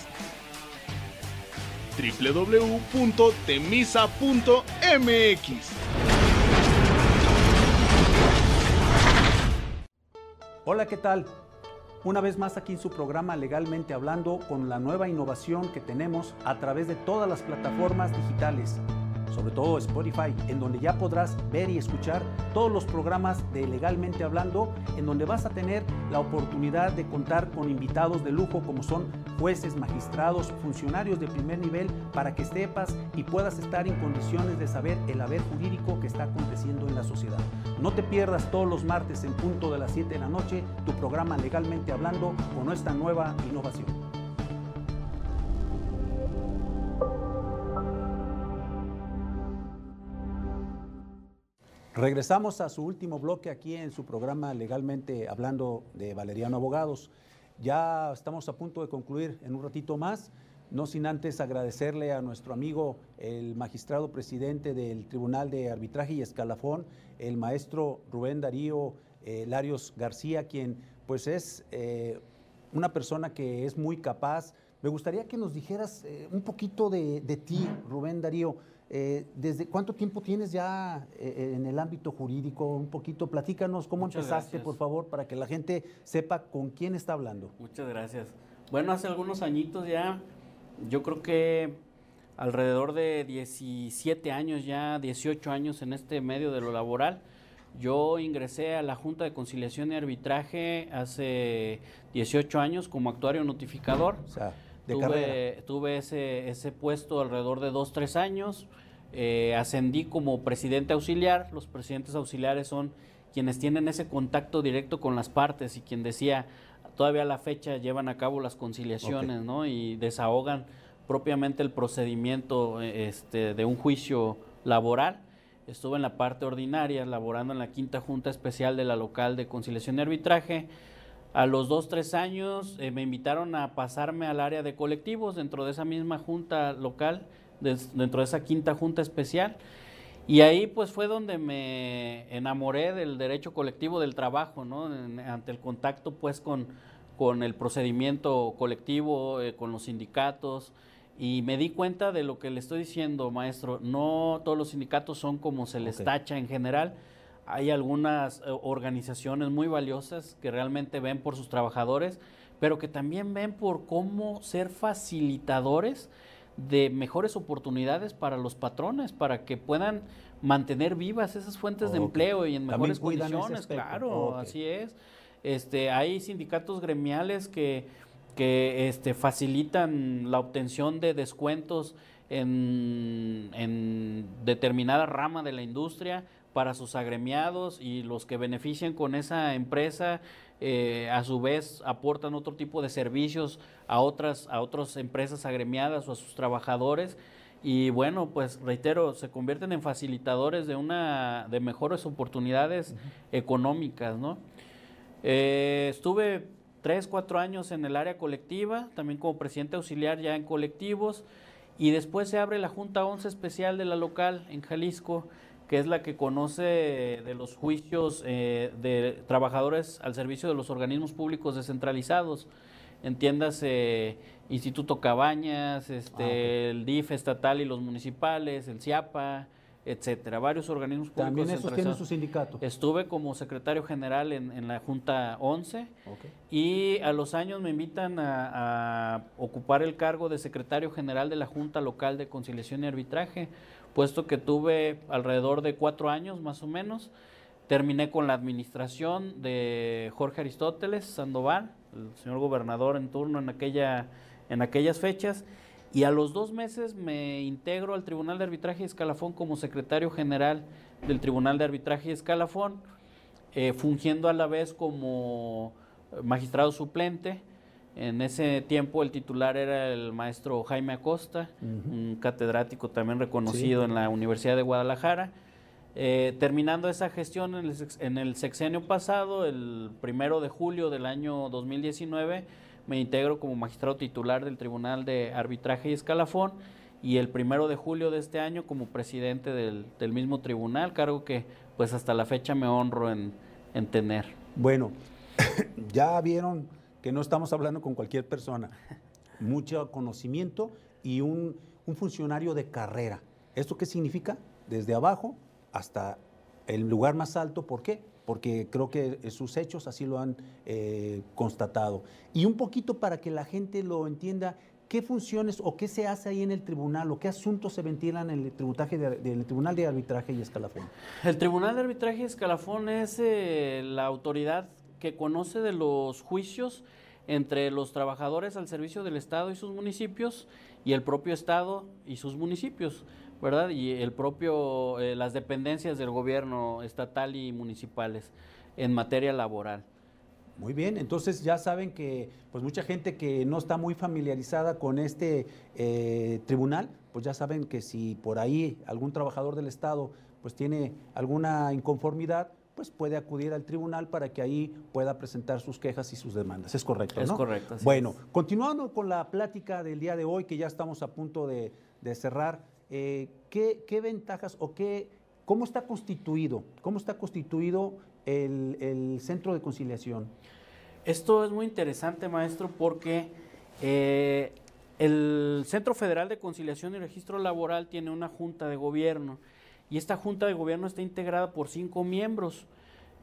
www.temisa.mx Hola, ¿qué tal? Una vez más aquí en su programa Legalmente Hablando con la nueva innovación que tenemos a través de todas las plataformas digitales sobre todo Spotify, en donde ya podrás ver y escuchar todos los programas de Legalmente Hablando, en donde vas a tener la oportunidad de contar con invitados de lujo como son jueces, magistrados, funcionarios de primer nivel, para que sepas y puedas estar en condiciones de saber el haber jurídico que está aconteciendo en la sociedad. No te pierdas todos los martes en punto de las 7 de la noche tu programa Legalmente Hablando con nuestra nueva innovación. Regresamos a su último bloque aquí en su programa Legalmente Hablando de Valeriano Abogados. Ya estamos a punto de concluir en un ratito más, no sin antes agradecerle a nuestro amigo, el magistrado presidente del Tribunal de Arbitraje y Escalafón, el maestro Rubén Darío eh, Larios García, quien pues es eh, una persona que es muy capaz. Me gustaría que nos dijeras eh, un poquito de, de ti, Rubén Darío. Eh, ¿Desde cuánto tiempo tienes ya eh, en el ámbito jurídico? Un poquito, platícanos cómo Muchas empezaste, gracias. por favor, para que la gente sepa con quién está hablando. Muchas gracias. Bueno, hace algunos añitos ya, yo creo que alrededor de 17 años ya, 18 años en este medio de lo laboral, yo ingresé a la Junta de Conciliación y Arbitraje hace 18 años como actuario notificador. O sea, de carrera. tuve, tuve ese, ese puesto alrededor de 2, 3 años. Eh, ascendí como presidente auxiliar. Los presidentes auxiliares son quienes tienen ese contacto directo con las partes y quien decía, todavía a la fecha llevan a cabo las conciliaciones ¿no? y desahogan propiamente el procedimiento eh, este, de un juicio laboral. Estuve en la parte ordinaria, laborando en la quinta junta especial de la local de conciliación y arbitraje. A los dos, tres años eh, me invitaron a pasarme al área de colectivos dentro de esa misma junta local, dentro de esa quinta junta especial. Y ahí pues fue donde me enamoré del derecho colectivo del trabajo, ¿no? Ante el contacto pues con, con el procedimiento colectivo, eh, con los sindicatos. Y me di cuenta de lo que le estoy diciendo, maestro. No todos los sindicatos son como se les Ok. tacha en general. Hay algunas eh, organizaciones muy valiosas que realmente ven por sus trabajadores, pero que también ven por cómo ser facilitadores de mejores oportunidades para los patrones, para que puedan mantener vivas esas fuentes de empleo y en mejores condiciones, claro, así es. Este, hay sindicatos gremiales que, que este, facilitan la obtención de descuentos en, en determinada rama de la industria para sus agremiados y los que benefician con esa empresa eh, a su vez aportan otro tipo de servicios a otras a otras empresas agremiadas o a sus trabajadores. Y bueno pues reitero se convierten en facilitadores de una de mejores oportunidades económicas no eh, estuve tres, cuatro años en el área colectiva, también como presidente auxiliar ya en colectivos, y después se abre la Junta 11 Especial de la local en Jalisco, que es la que conoce de los juicios eh, de trabajadores al servicio de los organismos públicos descentralizados. Entiéndase Instituto Cabañas, este, el DIF estatal y los municipales, el CIAPA, etcétera, varios organismos públicos También esos tienen su sindicato. Estuve como secretario general en, en la Junta 11 Ok. y a los años me invitan a, a ocupar el cargo de secretario general de la Junta Local de Conciliación y Arbitraje, puesto que tuve alrededor de cuatro años más o menos. Terminé con la administración de Jorge Aristóteles Sandoval, el señor gobernador en turno en, aquella, en aquellas fechas, y a los dos meses me integro al Tribunal de Arbitraje y Escalafón como secretario general del Tribunal de Arbitraje y Escalafón, eh, fungiendo a la vez como magistrado suplente. En ese tiempo el titular era el maestro Jaime Acosta, un catedrático también reconocido Sí. en la Universidad de Guadalajara. Eh, terminando esa gestión en el, sex- en el sexenio pasado, el primero de julio del año 2019, me integro como magistrado titular del Tribunal de Arbitraje y Escalafón y el primero de julio de este año como presidente del, del mismo tribunal, cargo que pues hasta la fecha me honro en, en tener. Bueno, ya vieron que no estamos hablando con cualquier persona. Mucho conocimiento y un, un funcionario de carrera. ¿Esto qué significa? Desde abajo hasta el lugar más alto. ¿Por qué? Porque creo que sus hechos así lo han eh, constatado. Y un poquito para que la gente lo entienda, ¿qué funciones o qué se hace ahí en el tribunal o qué asuntos se ventilan en el, tributaje de- del Tribunal de Arbitraje y Escalafón? El Tribunal de Arbitraje y Escalafón es eh, la autoridad que conoce de los juicios entre los trabajadores al servicio del Estado y sus municipios y el propio Estado y sus municipios, ¿verdad? Y el propio, eh, las dependencias del gobierno estatal y municipales en materia laboral. Muy bien, entonces ya saben que pues mucha gente que no está muy familiarizada con este eh, tribunal, pues ya saben que si por ahí algún trabajador del Estado pues tiene alguna inconformidad, pues puede acudir al tribunal para que ahí pueda presentar sus quejas y sus demandas. Es correcto, Es ¿no? correcto, así Bueno, es. continuando con la plática del día de hoy, que ya estamos a punto de, de cerrar, eh, ¿qué, qué ventajas o qué, cómo está constituido, cómo está constituido el, el centro de conciliación? Esto es muy interesante, maestro, porque eh, el Centro Federal de Conciliación y Registro Laboral tiene una junta de gobierno y esta junta de gobierno está integrada por cinco miembros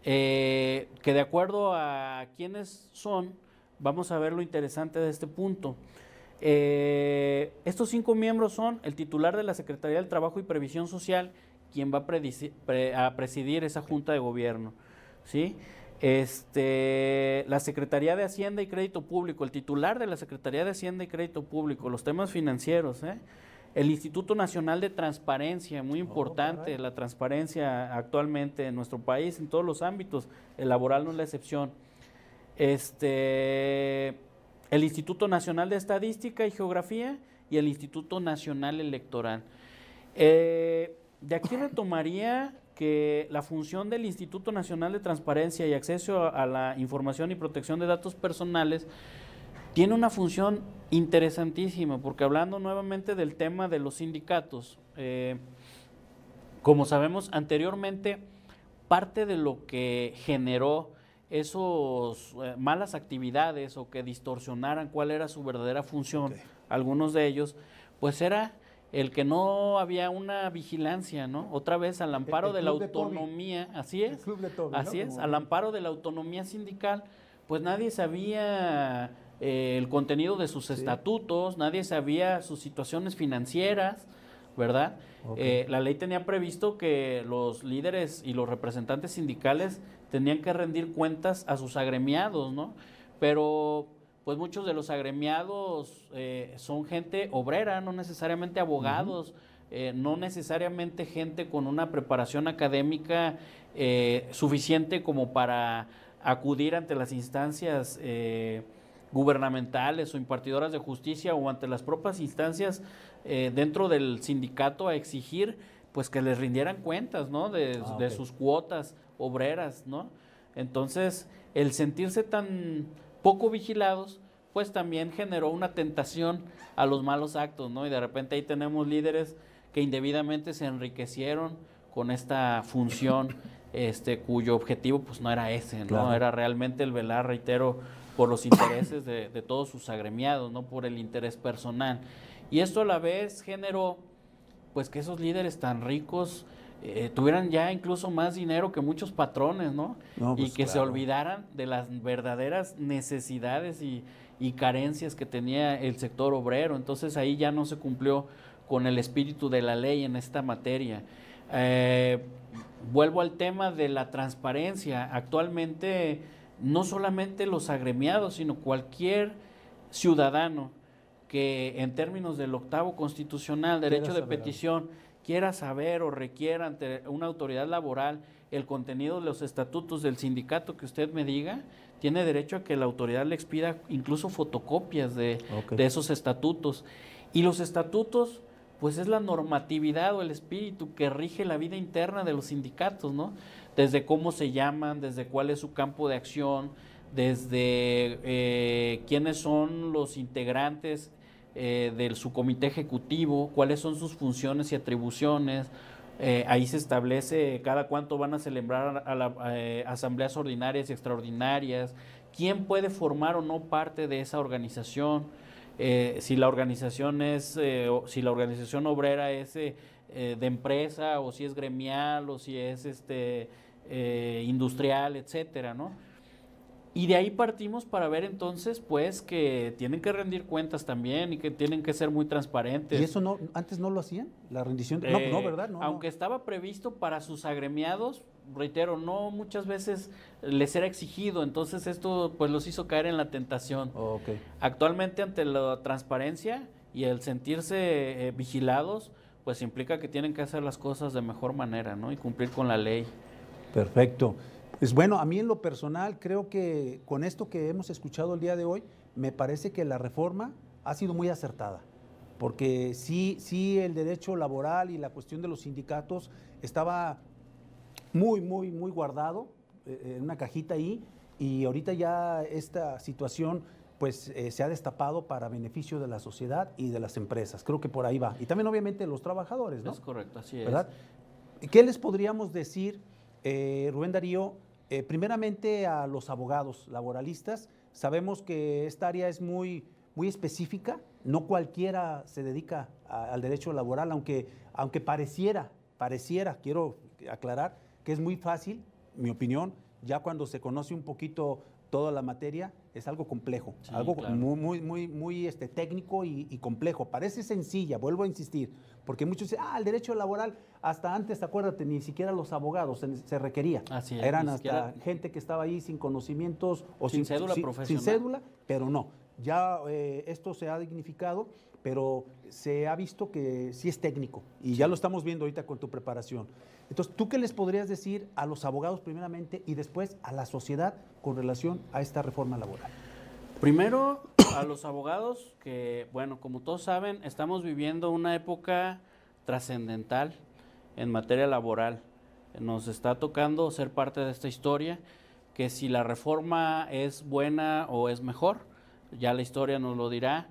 eh, que de acuerdo a quiénes son, vamos a ver lo interesante de este punto. Eh, estos cinco miembros son el titular de la Secretaría del Trabajo y Previsión Social, quien va a, presidir esa junta de gobierno. ¿sí? Este, la Secretaría de Hacienda y Crédito Público, el titular de la Secretaría de Hacienda y Crédito Público, los temas financieros, ¿eh? El Instituto Nacional de Transparencia, muy oh, importante la transparencia actualmente en nuestro país, en todos los ámbitos, el laboral no es la excepción. Este, el Instituto Nacional de Estadística y Geografía y el Instituto Nacional Electoral. Eh, de aquí retomaría que la función del Instituto Nacional de Transparencia y Acceso a, la Información y Protección de Datos Personales tiene una función interesantísima, porque hablando nuevamente del tema de los sindicatos, eh, como sabemos anteriormente, parte de lo que generó esos eh, malas actividades o que distorsionaran cuál era su verdadera función, algunos de ellos, pues era el que no había una vigilancia, ¿no? Otra vez al amparo de la autonomía, así es, así es, al amparo de la autonomía sindical, pues nadie sabía eh, el contenido de sus estatutos, nadie sabía sus situaciones financieras, ¿verdad? Eh, la ley tenía previsto que los líderes y los representantes sindicales tenían que rendir cuentas a sus agremiados, ¿no? Pero pues muchos de los agremiados eh, son gente obrera, no necesariamente abogados, eh, no necesariamente gente con una preparación académica eh, suficiente como para acudir ante las instancias gubernamentales o impartidoras de justicia o ante las propias instancias dentro del sindicato a exigir pues que les rindieran cuentas, ¿no? De, ah, de sus cuotas obreras, ¿no? Entonces, el sentirse tan poco vigilados, pues también generó una tentación a los malos actos, ¿no? Y de repente ahí tenemos líderes que indebidamente se enriquecieron con esta función, este, cuyo objetivo pues no era ese, ¿no? Era realmente el velar, reitero, por los intereses de, de, todos sus agremiados, no por el interés personal. Y esto a la vez generó pues que esos líderes tan ricos eh, tuvieran ya incluso más dinero que muchos patrones, ¿no? y pues, que se olvidaran de las verdaderas necesidades y, carencias que tenía el sector obrero. Entonces ahí ya no se cumplió con el espíritu de la ley en esta materia. Eh, vuelvo al tema de la transparencia. Actualmente no solamente los agremiados, sino cualquier ciudadano que en términos del octavo constitucional, derecho de petición, quiera saber o requiera ante una autoridad laboral el contenido de los estatutos del sindicato que usted me diga, tiene derecho a que la autoridad le expida incluso fotocopias de, esos estatutos. Y los estatutos, pues es la normatividad o el espíritu que rige la vida interna de los sindicatos, ¿no? Desde cómo se llaman, desde cuál es su campo de acción, desde eh, quiénes son los integrantes eh, de su comité ejecutivo, cuáles son sus funciones y atribuciones. Eh, ahí se establece cada cuánto van a celebrar asambleas ordinarias y extraordinarias, quién puede formar o no parte de esa organización, si la organización es, si la organización obrera es de empresa o si es gremial o si es este industrial, etcétera, ¿no? Y de ahí partimos para ver entonces, pues, que tienen que rendir cuentas también y que tienen que ser muy transparentes. ¿Y eso no, antes no lo hacían? La rendición. no, no, eh, ¿verdad? No, aunque estaba previsto para sus agremiados, reitero, no muchas veces les era exigido, entonces esto pues los hizo caer en la tentación. Actualmente ante la transparencia y el sentirse eh, vigilados, pues implica que tienen que hacer las cosas de mejor manera, ¿no? Y cumplir con la ley. Perfecto. Pues bueno, a mí en lo personal creo que con esto que hemos escuchado el día de hoy, me parece que la reforma ha sido muy acertada, porque sí, sí el derecho laboral y la cuestión de los sindicatos estaba muy, muy, muy guardado eh, en una cajita ahí y ahorita ya esta situación pues eh, se ha destapado para beneficio de la sociedad y de las empresas. Creo que por ahí va. Y también obviamente los trabajadores, ¿no? Es correcto, así es. ¿verdad? ¿Qué les podríamos decir, eh, Rubén Darío, eh, primeramente a los abogados laboralistas. Sabemos que esta área es muy, muy específica. No cualquiera se dedica al derecho laboral, aunque, aunque pareciera, pareciera, quiero aclarar, que es muy fácil, mi opinión, ya cuando se conoce un poquito toda la materia, es algo complejo, algo muy, muy, muy, muy este, técnico y, complejo. Parece sencilla, vuelvo a insistir, porque muchos dicen, ah, el derecho laboral, hasta antes, acuérdate, ni siquiera los abogados se, requería. Eran hasta gente que estaba ahí sin conocimientos o sin, cédula profesional. Sin cédula, pero no. Ya eh, esto se ha dignificado, pero se ha visto que sí es técnico y ya lo estamos viendo ahorita con tu preparación. Entonces, ¿tú qué les podrías decir a los abogados primeramente y después a la sociedad con relación a esta reforma laboral? Primero, a los abogados que, bueno, como todos saben, estamos viviendo una época trascendental en materia laboral. Nos está tocando ser parte de esta historia, que si la reforma es buena o es mejor, ya la historia nos lo dirá.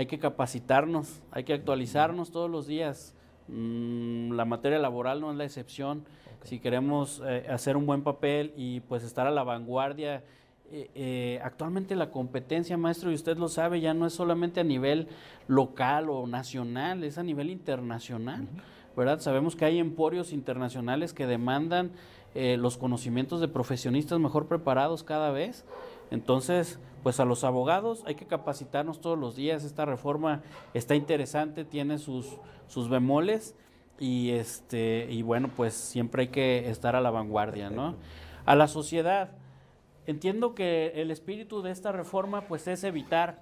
Hay que capacitarnos, hay que actualizarnos todos los días Mm, la materia laboral no es la excepción. Si queremos eh, hacer un buen papel y pues estar a la vanguardia, eh, eh, actualmente la competencia, maestro, y usted lo sabe, ya no es solamente a nivel local o nacional, es a nivel internacional, ¿verdad? Sabemos que hay emporios internacionales que demandan los conocimientos de profesionistas mejor preparados cada vez. Entonces, pues a los abogados hay que capacitarnos todos los días. Esta reforma está interesante, tiene sus sus bemoles y este y bueno pues siempre hay que estar a la vanguardia no a la sociedad entiendo que el espíritu de esta reforma pues es evitar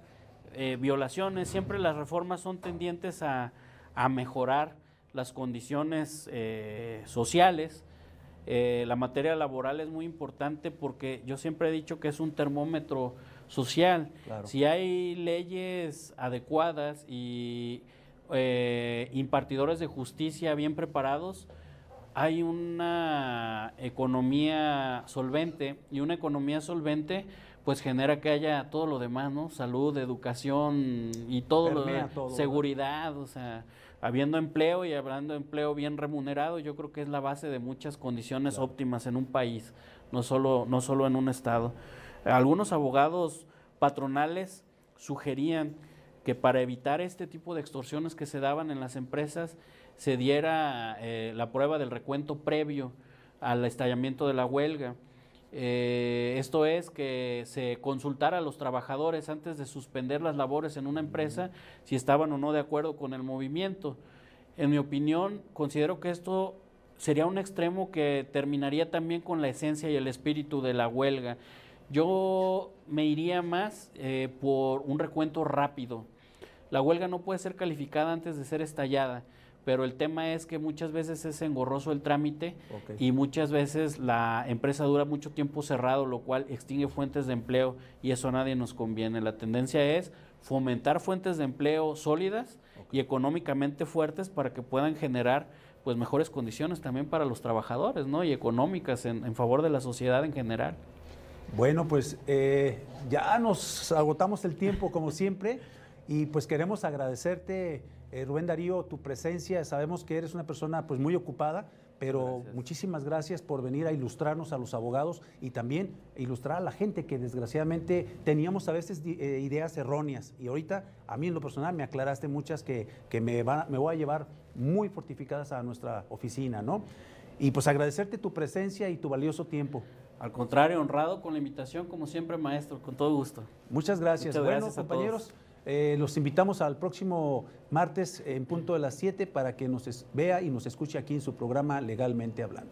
eh, violaciones. Siempre las reformas son tendientes a, mejorar las condiciones eh, sociales. Eh, la materia laboral es muy importante porque yo siempre he dicho que es un termómetro social si hay leyes adecuadas y eh, impartidores de justicia bien preparados, hay una economía solvente y una economía solvente pues genera que haya todo lo demás, ¿no? Salud, educación y todo lo de seguridad, o sea, habiendo empleo y hablando de empleo bien remunerado, yo creo que es la base de muchas condiciones óptimas en un país, no solo, no solo en un estado. Algunos abogados patronales sugerían que para evitar este tipo de extorsiones que se daban en las empresas, se diera eh, la prueba del recuento previo al estallamiento de la huelga. Eh, esto es que se consultara a los trabajadores antes de suspender las labores en una empresa si estaban o no de acuerdo con el movimiento. En mi opinión, considero que esto sería un extremo que terminaría también con la esencia y el espíritu de la huelga. Yo me iría más eh, por un recuento rápido. La huelga no puede ser calificada antes de ser estallada, pero el tema es que muchas veces es engorroso el trámite y muchas veces la empresa dura mucho tiempo cerrado, lo cual extingue fuentes de empleo y eso a nadie nos conviene. La tendencia es fomentar fuentes de empleo sólidas y económicamente fuertes para que puedan generar pues mejores condiciones también para los trabajadores, ¿no? Y económicas en favor de la sociedad en general. Bueno, pues eh, ya nos agotamos el tiempo como siempre y pues queremos agradecerte, eh, Rubén Darío, tu presencia. Sabemos que eres una persona pues muy ocupada, pero muchísimas gracias por venir a ilustrarnos a los abogados y también ilustrar a la gente que desgraciadamente teníamos a veces eh, ideas erróneas. Y ahorita a mí en lo personal me aclaraste muchas que, me, me voy a llevar muy fortificadas a nuestra oficina, ¿no? Y pues agradecerte tu presencia y tu valioso tiempo. Al contrario, honrado con la invitación, como siempre, maestro, con todo gusto. Muchas gracias. Muchas bueno, compañeros, eh, los invitamos al próximo martes en punto de las 7 para que nos vea y nos escuche aquí en su programa Legalmente Hablando.